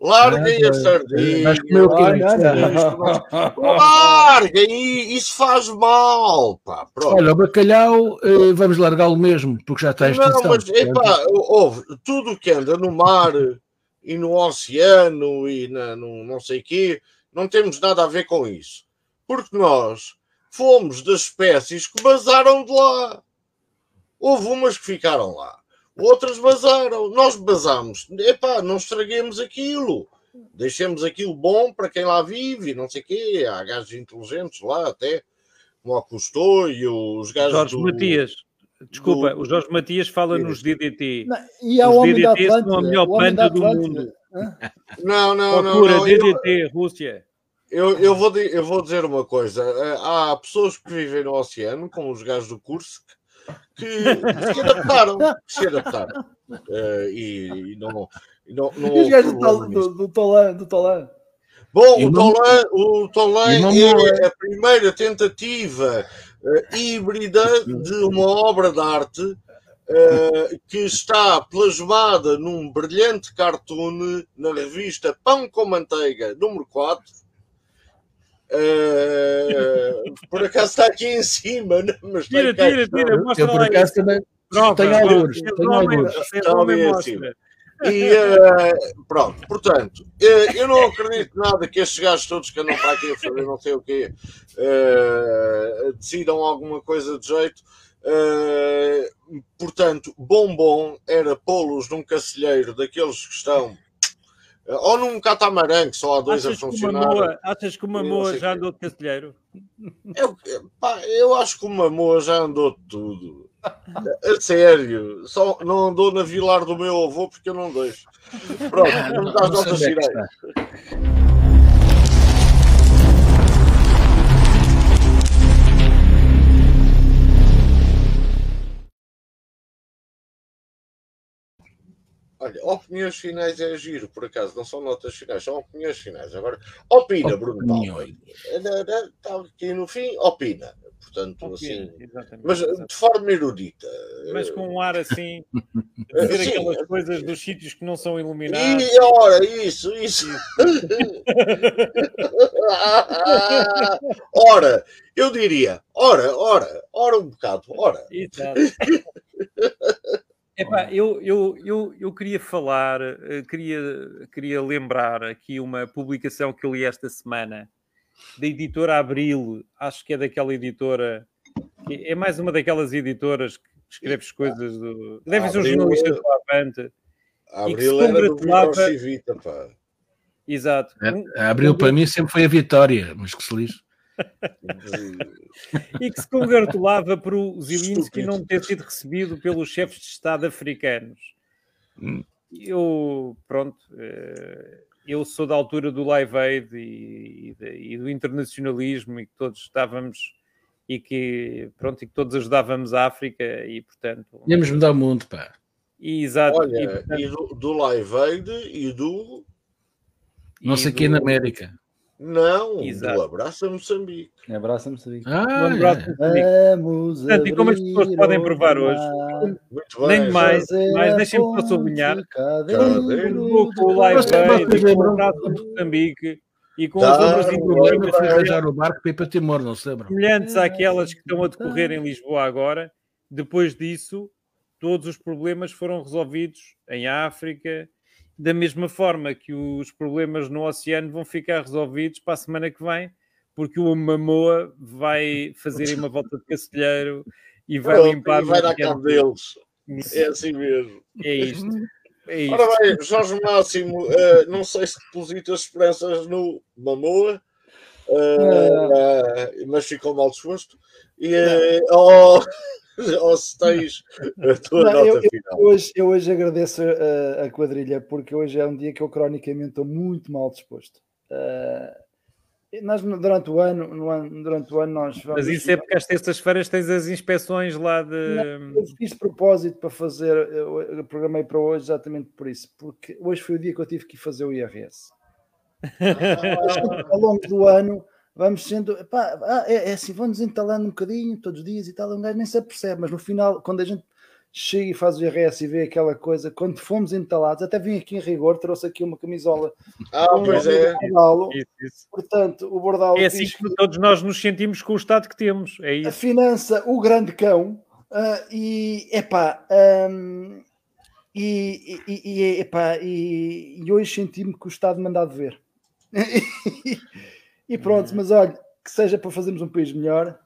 Larguem a sardinha! larguem Isso faz mal! Pá, pronto. Olha, o bacalhau, eh, vamos largá-lo mesmo, porque já está em Não, extinção. mas epá, ouve, tudo que anda no mar e no oceano e na, no não sei quê, não temos nada a ver com isso. Porque nós fomos das espécies que basaram de lá. Houve umas que ficaram lá, outras basaram. Nós basamos. Epá, não estraguemos aquilo. Deixemos aquilo bom para quem lá vive e não sei quê. Há gajos inteligentes lá até, como o Cousteau e os gajos Jorge do... Matias. Desculpa, do- o Jorge Matias fala nos DDT. Não, e há Os o homem da DDT são a melhor o da banda do Atlântida. mundo. Não, não, não. Procura não. Eu, DDT, Rússia. eu, eu, vou, eu vou dizer uma coisa. Eh, Há pessoas que vivem no oceano, como os gajos do curso, que se adaptaram. que se adaptaram. Eh, e, e não, e não, não E os gajos do, do, do Tolan, do Tolan. Bom, E o Tolan, o Tolan é morre. a primeira tentativa eh, híbrida de uma obra de arte eh, que está plasmada num brilhante cartoon na revista Pão com Manteiga, número 4. Eh, por acaso está aqui em cima, mas está Tira, caixa. tira, tira, mostra Eu por lá acaso também Prova, tenho alguns, tenho alguns. E eh, pronto, portanto, eh, eu não acredito nada que estes gajos todos que andam para aqui a fazer não sei o quê eh, decidam alguma coisa de jeito. Portanto, bom bom era pô-los num cacilheiro daqueles que estão ou num catamarã que só há dois a Achas que, uma funcionar. moa, achas que uma Eu não moa sei já andou de castelheiro? Eu, pá, eu acho que uma moa já andou de tudo. A sério, só não andou na vilar do meu avô porque eu não deixo. Pronto, vamos às sei notas onde Olha, opiniões finais é giro, por acaso, não são notas finais, são opiniões finais. Agora, opina, Bruno. Palma. Está aqui no fim, opina. Portanto, assim, Exatamente. mas de forma erudita. Mas com um ar assim, dizer Sim. aquelas coisas dos sítios que não são iluminados. E ora, isso, isso. ora, eu diria, ora, ora, ora um bocado, ora. Exato. Epá, eu, eu, eu, eu queria falar, eh, queria, queria lembrar aqui uma publicação que eu li esta semana da editora Abril, acho que é daquela editora, que é mais uma daquelas editoras que escreve as coisas do. Deve ser um jornalista eh, do Avante. A E que se Abril era do congratulava- Miro Civita, pá. Exato. Um- A Abril para mim sempre foi a vitória, mas que se lixe. E que se congratulava por o Estúpido. não ter sido recebido pelos chefes de Estado africanos. Hum. Eu, pronto, eh, eu sou da altura do Live Aid e, e e do internacionalismo e que todos estávamos e que, pronto, e que todos ajudávamos a África e, portanto, Tínhamos mudar o mundo, pá. e, exato, e, Olha, portanto, e do, do Live Aid e do. Não sei quem na América. Não, Exato. do Abraço a Moçambique. Abraça-me, Moçambique. Ah, abraço é. do Moçambique. Vamos Portanto, e como as pessoas podem o provar hoje, bem. Nem mais, fazer mas a deixem-me só sublinhar. com o Live Aid, e com o lembram- abraço Moçambique e com Tá, as obras olha, Lembra indolentes de arranjar o barco para ir para Timor, não se lembram? semelhantes àquelas que estão a decorrer em Lisboa agora. Depois disso, todos os problemas foram resolvidos em África, da mesma forma que os problemas no oceano vão ficar resolvidos para a semana que vem, porque o Mamoa vai fazer aí uma volta de cacilheiro e vai Pronto, limpar e vai dar cabo deles. É assim mesmo. É isto. É isto. Ora bem, Jorge Máximo, eh, não sei se deposita esperanças no Mamoa, eh, mas ficou mal disposto. E, eh, ou, ou se tens a tua Não, nota eu- eu- final. Hoje, eu hoje agradeço a, a quadrilha porque hoje é um dia que eu cronicamente estou muito mal disposto. Ah, nós durante o ano, no ano- durante o ano nós vamos, Mas isso é porque às terças-feiras tens as inspeções lá de. eu fiz de propósito para fazer, eu, eu programei para hoje exatamente por isso, porque hoje foi o dia que eu tive que ir fazer o IRS. Ao longo do ano vamos sendo, pá, ah, é, é assim, vamos entalando um bocadinho todos os dias e tal, um gajo nem se apercebe, mas no final, quando a gente chega e faz o IRS e vê aquela coisa, quando fomos entalados, até vim aqui em rigor, trouxe aqui uma camisola Ah, pois é. Bordalo, Isso, isso. portanto, o Bordalo É assim que todos nós nos sentimos com o estado que temos. É a isso. finança o grande cão ah, e epá, hum, e, e, e, epá, e, e hoje senti-me que o Estado mandado ver e pronto, mas olha que seja para fazermos um país melhor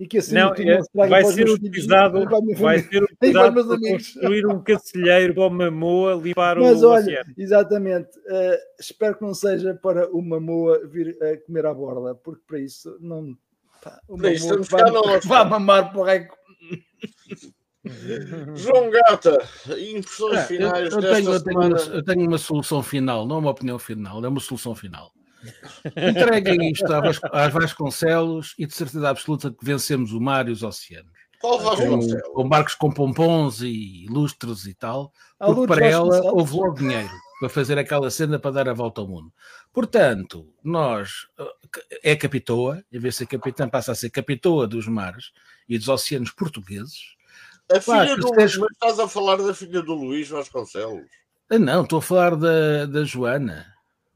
e que assim Não, é- vai ser utilizado, vai ser utilizado para amigos. construir um cacilheiro para o Mamoa limpar mas o olha, oceano. exatamente ah, espero que não seja para o Mamoa vir a comer à borda porque para isso não pá, o Para isso cá vai, nós. vai mamar para o reco João Gata, impressões Ah, eu, finais eu desta tenho, eu, tenho semana. uma, eu tenho uma solução final, não uma opinião final, é uma solução final. Entreguem isto às Vasconcelos e de certeza absoluta que vencemos o mar e os oceanos. Qual Vasconcelos? com barcos com pompons e lustres e tal, porque para ela houve logo dinheiro para fazer aquela cena para dar a volta ao mundo. Portanto, nós é capitoa, em vez de ser capitã, passa a ser capitoa dos mares e dos oceanos portugueses. A Pá, filha do Luís, mas estás a falar da filha do Luís Vasconcelos. Ah, não, estou a falar da, da Joana.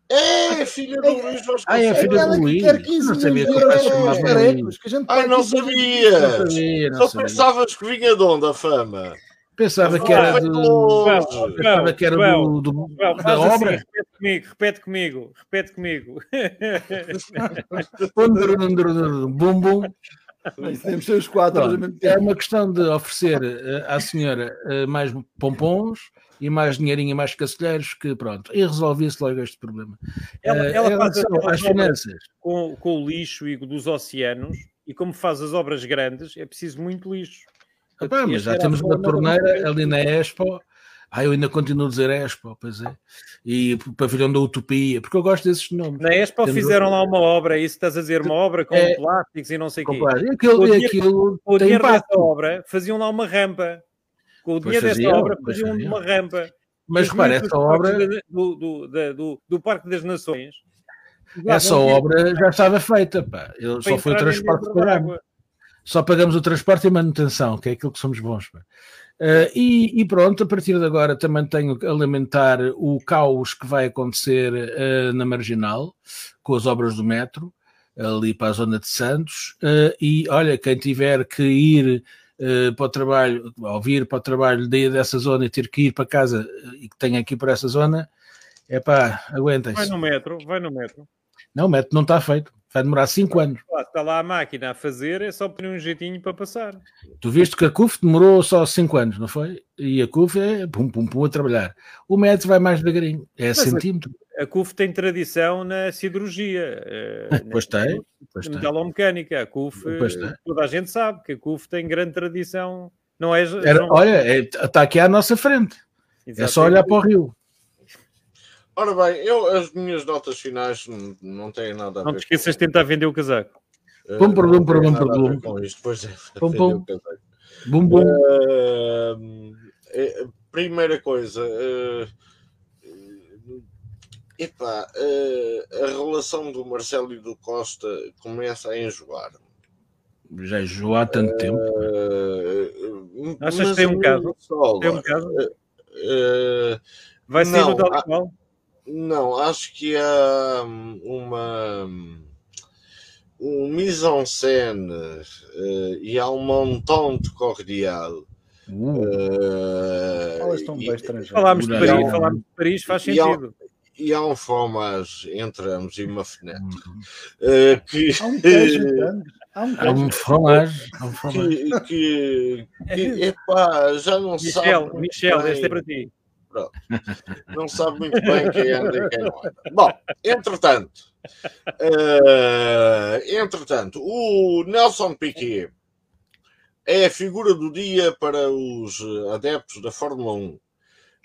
É, filha do É- Luís Vasconcelos. Ah, é a filha do que Luís. quer 15 Não sabia que aos chamava carecos, que a gente Ai, não 15 milhões de Não sabias. sabia, não Só sabia. pensavas que vinha de onde a fama? Pensava que Ah, era do, pensava que era do, da assim, obra. repete comigo, repete comigo, repete comigo. Bum, bum. Temos que os quatro é uma questão de oferecer eh, à senhora eh, mais pompons e mais dinheirinho e mais cacilheiros que pronto, e resolvia-se logo este problema. Ela- Eh, ela em faz obras- finanças, com, com o lixo e dos oceanos, e como faz as obras grandes, é preciso muito lixo. Epá, mas já temos uma torneira ali na Expo. Ah, eu ainda continuo a dizer Expo, pois é. E o pavilhão da Utopia, porque eu gosto desses nomes. Na Expo Temos fizeram lá uma obra, isso estás a dizer, uma obra com É. plásticos e não sei o quê. E aquilo, O dinheiro- aquilo o dinheiro dessa impacto. obra, faziam lá uma rampa. Com o Pois dinheiro faziam, obra, faziam uma rampa. Mas repara, essa obra, Do, do, da- do, do Parque das Nações. essa obra já estava feita. Pá. Eu, para só foi o transporte água. Só pagamos o transporte e manutenção, que é aquilo que somos bons. pá. Eh, e, e pronto, a partir de agora também tenho a lamentar o caos que vai acontecer eh, na Marginal, com as obras do metro, ali para a zona de Santos. Eh, e olha, quem tiver que ir eh, para o trabalho, ou vir para o trabalho de- dessa zona e ter que ir para casa eh, e que tenha aqui por essa zona, é pá, Vai aguentem-se. no metro, vai no metro. Não, o metro não está feito, vai demorar 5 anos. Está lá a máquina a fazer, é só pôr um jeitinho para passar. Tu viste que a CUF demorou só 5 anos, não foi? E a CUF é pum pum pum a trabalhar. O metro vai mais devagarinho, é Mas centímetro. A CUF tem tradição na siderurgia. eh, Pois na- tem, pois na metalomecânica. A CUF, Pois tem. toda a gente sabe que a CUF tem grande tradição. Não é? Era- não- olha, está aqui à nossa frente. É só Exatamente. olhar para o rio. Ora bem, eu, as minhas notas finais não, não têm nada a ver Não te esqueças de tentar vender o casaco. com, Pum, pum, não pum, tem pum, nada a pum, ver pum. com isto. Pois é, Pum, defender pum. o casaco. Bum bum. Ahm, eh, primeira coisa, eh, epá, eh, a relação do Marcelo e do Costa começa a enjoar. Já enjoou há tanto tempo. Eh, Achas que tem um caso? Tem um caso? Vai sair Não, no tal há- qual? Não, acho que há hum, uma um mise-en-scène eh, e há um entente cordial. Uh, eh, e-. Falámos de. Paris, falámos de Paris, faz E há- sentido. e há um fromage entre ambos e uma fenete. eh, que, Há um queijo. Há fromage. Há um fromage. que, que, que epá, já não Michel, sabe. Michel, este é para ti. Não sabe muito bem quem anda e quem não anda. Bom, entretanto, eh, entretanto, o Nelson Piquet é a figura do dia para os adeptos da Fórmula 1.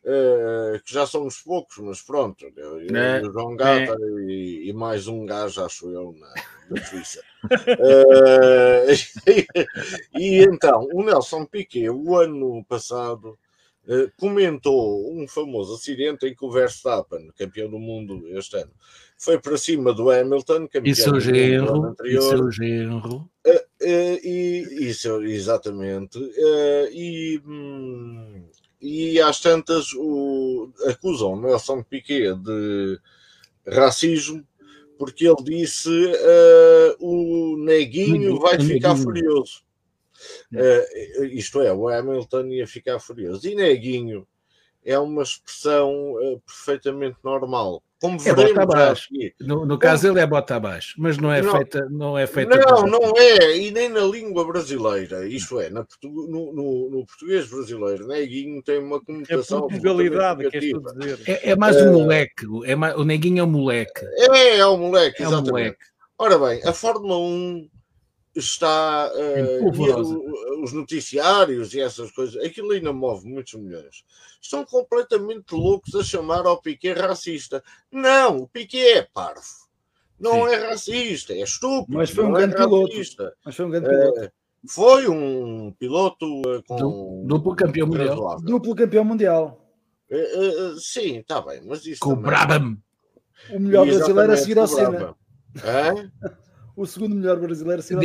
eh, que já somos poucos, mas pronto, eu, eu, É, o João Gata e, e mais um gajo, acho eu, na, na Suíça. Eh, e então, o Nelson Piquet, o ano passado, comentou um famoso acidente em que o Verstappen, campeão do mundo este ano, foi para cima do Hamilton, campeão seu do mundo do ano genro. E anterior, seu genro. eh, e isso, exatamente. eh, e, hum, e às tantas o, acusam Nelson Piquet de racismo porque ele disse eh, o neguinho vai ficar furioso. Eh, isto é, o Hamilton ia ficar furioso. E neguinho é uma expressão eh, perfeitamente normal. Como É veremos bota a abaixo. No, no caso, ele é bota abaixo, mas não é Não. feita. Não, é feita Não, não é, e nem na língua brasileira. Isto é, na portu- no, no- no português brasileiro, neguinho tem uma A conotação. Portugalidade, absolutamente queres tu negativa. dizer. É, é mais um moleque. É mais, o neguinho é um moleque. É, é o moleque, É um exatamente. moleque. Ora bem, a Fórmula 1 está. eh, Em polvorosa. e o- os noticiários e essas coisas, aquilo ainda move muitos milhões. Estão completamente loucos a chamar ao Piquet racista. Não, o Piquet é parvo. não Sim. é racista, é estúpido. Mas foi um não é grande piloto. Mas foi um grande piloto. Eh, foi um piloto eh, com Du- duplo campeão mundial. Duplo campeão mundial. Eh, eh, eh, sim, está bem, mas isso Com o melhor brasileiro a seguir ao Senna. O segundo melhor brasileiro não,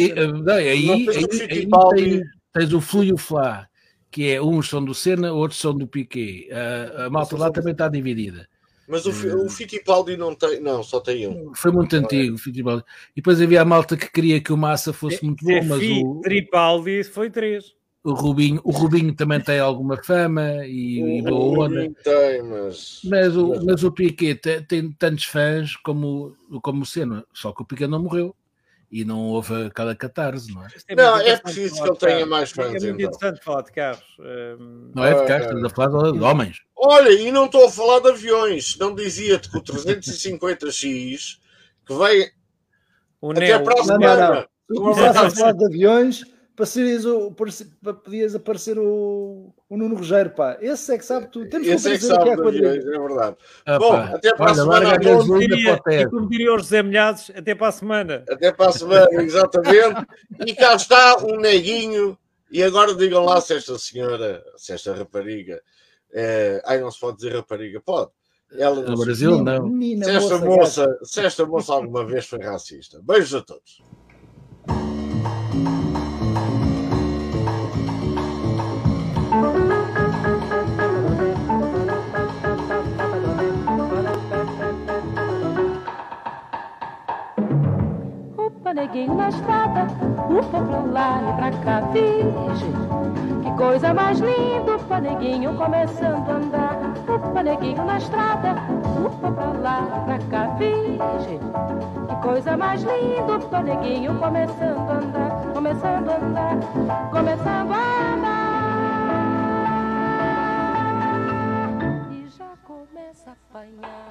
aí, Não aí, tens o aí tem- tens o Flu e o Flá, que é uns são do Senna, outros são do Piquet. A, a malta lá também está dividida. Mas o, Hum. O Fittipaldi não tem, não, só tem um. Foi muito antigo o Fittipaldi. E depois havia a malta que queria que o Massa fosse muito bom, mas Fi, o, Tripaldi foi três. o Rubinho, o Rubinho também tem alguma fama e, e boa onda. Tem, mas. Mas o, mas o Piquet te- tem, tantos fãs como, como o Senna, só que o Piquet não morreu e não houve aquela catarse, não é? Não, é interessante preciso que ele tenha carros. mais fãs, É muito então. interessante falar de carros. Hum, Não é de cá, Ah. estamos a falar de homens. Olha, e não estou a falar de aviões. Não dizia-te que o 350X que vem o até Neo, para a Não, não, semana. Tu começaste a falar de aviões para, seres o, para, podias aparecer o, o Nuno Rogério, pá. Esse é que sabe tudo. Temos que Esse é que sabe de quadrilha. aviões, é verdade. Ah, Bom, pá. até para a Olha, semana a a todos. gasolina diria, para o e como diriam os José Milhados, até para a semana. Até para a semana, exatamente. E cá está um neguinho. E agora digam lá se esta senhora, se esta rapariga. É... Ai, não se pode dizer rapariga, pode. Ela No Brasil, não. menina, se esta moça, moça, se esta moça alguma vez foi racista. Beijos a todos. Neguinho na estrada, upa pra lá e pra cá, virgem. Que coisa mais linda, upa, neguinho começando a andar. Upa, neguinho na estrada, upa pra lá e pra cá, virgem. Que coisa mais linda, upa, neguinho começando a andar, começando a andar, começando a andar. E já começa a apanhar.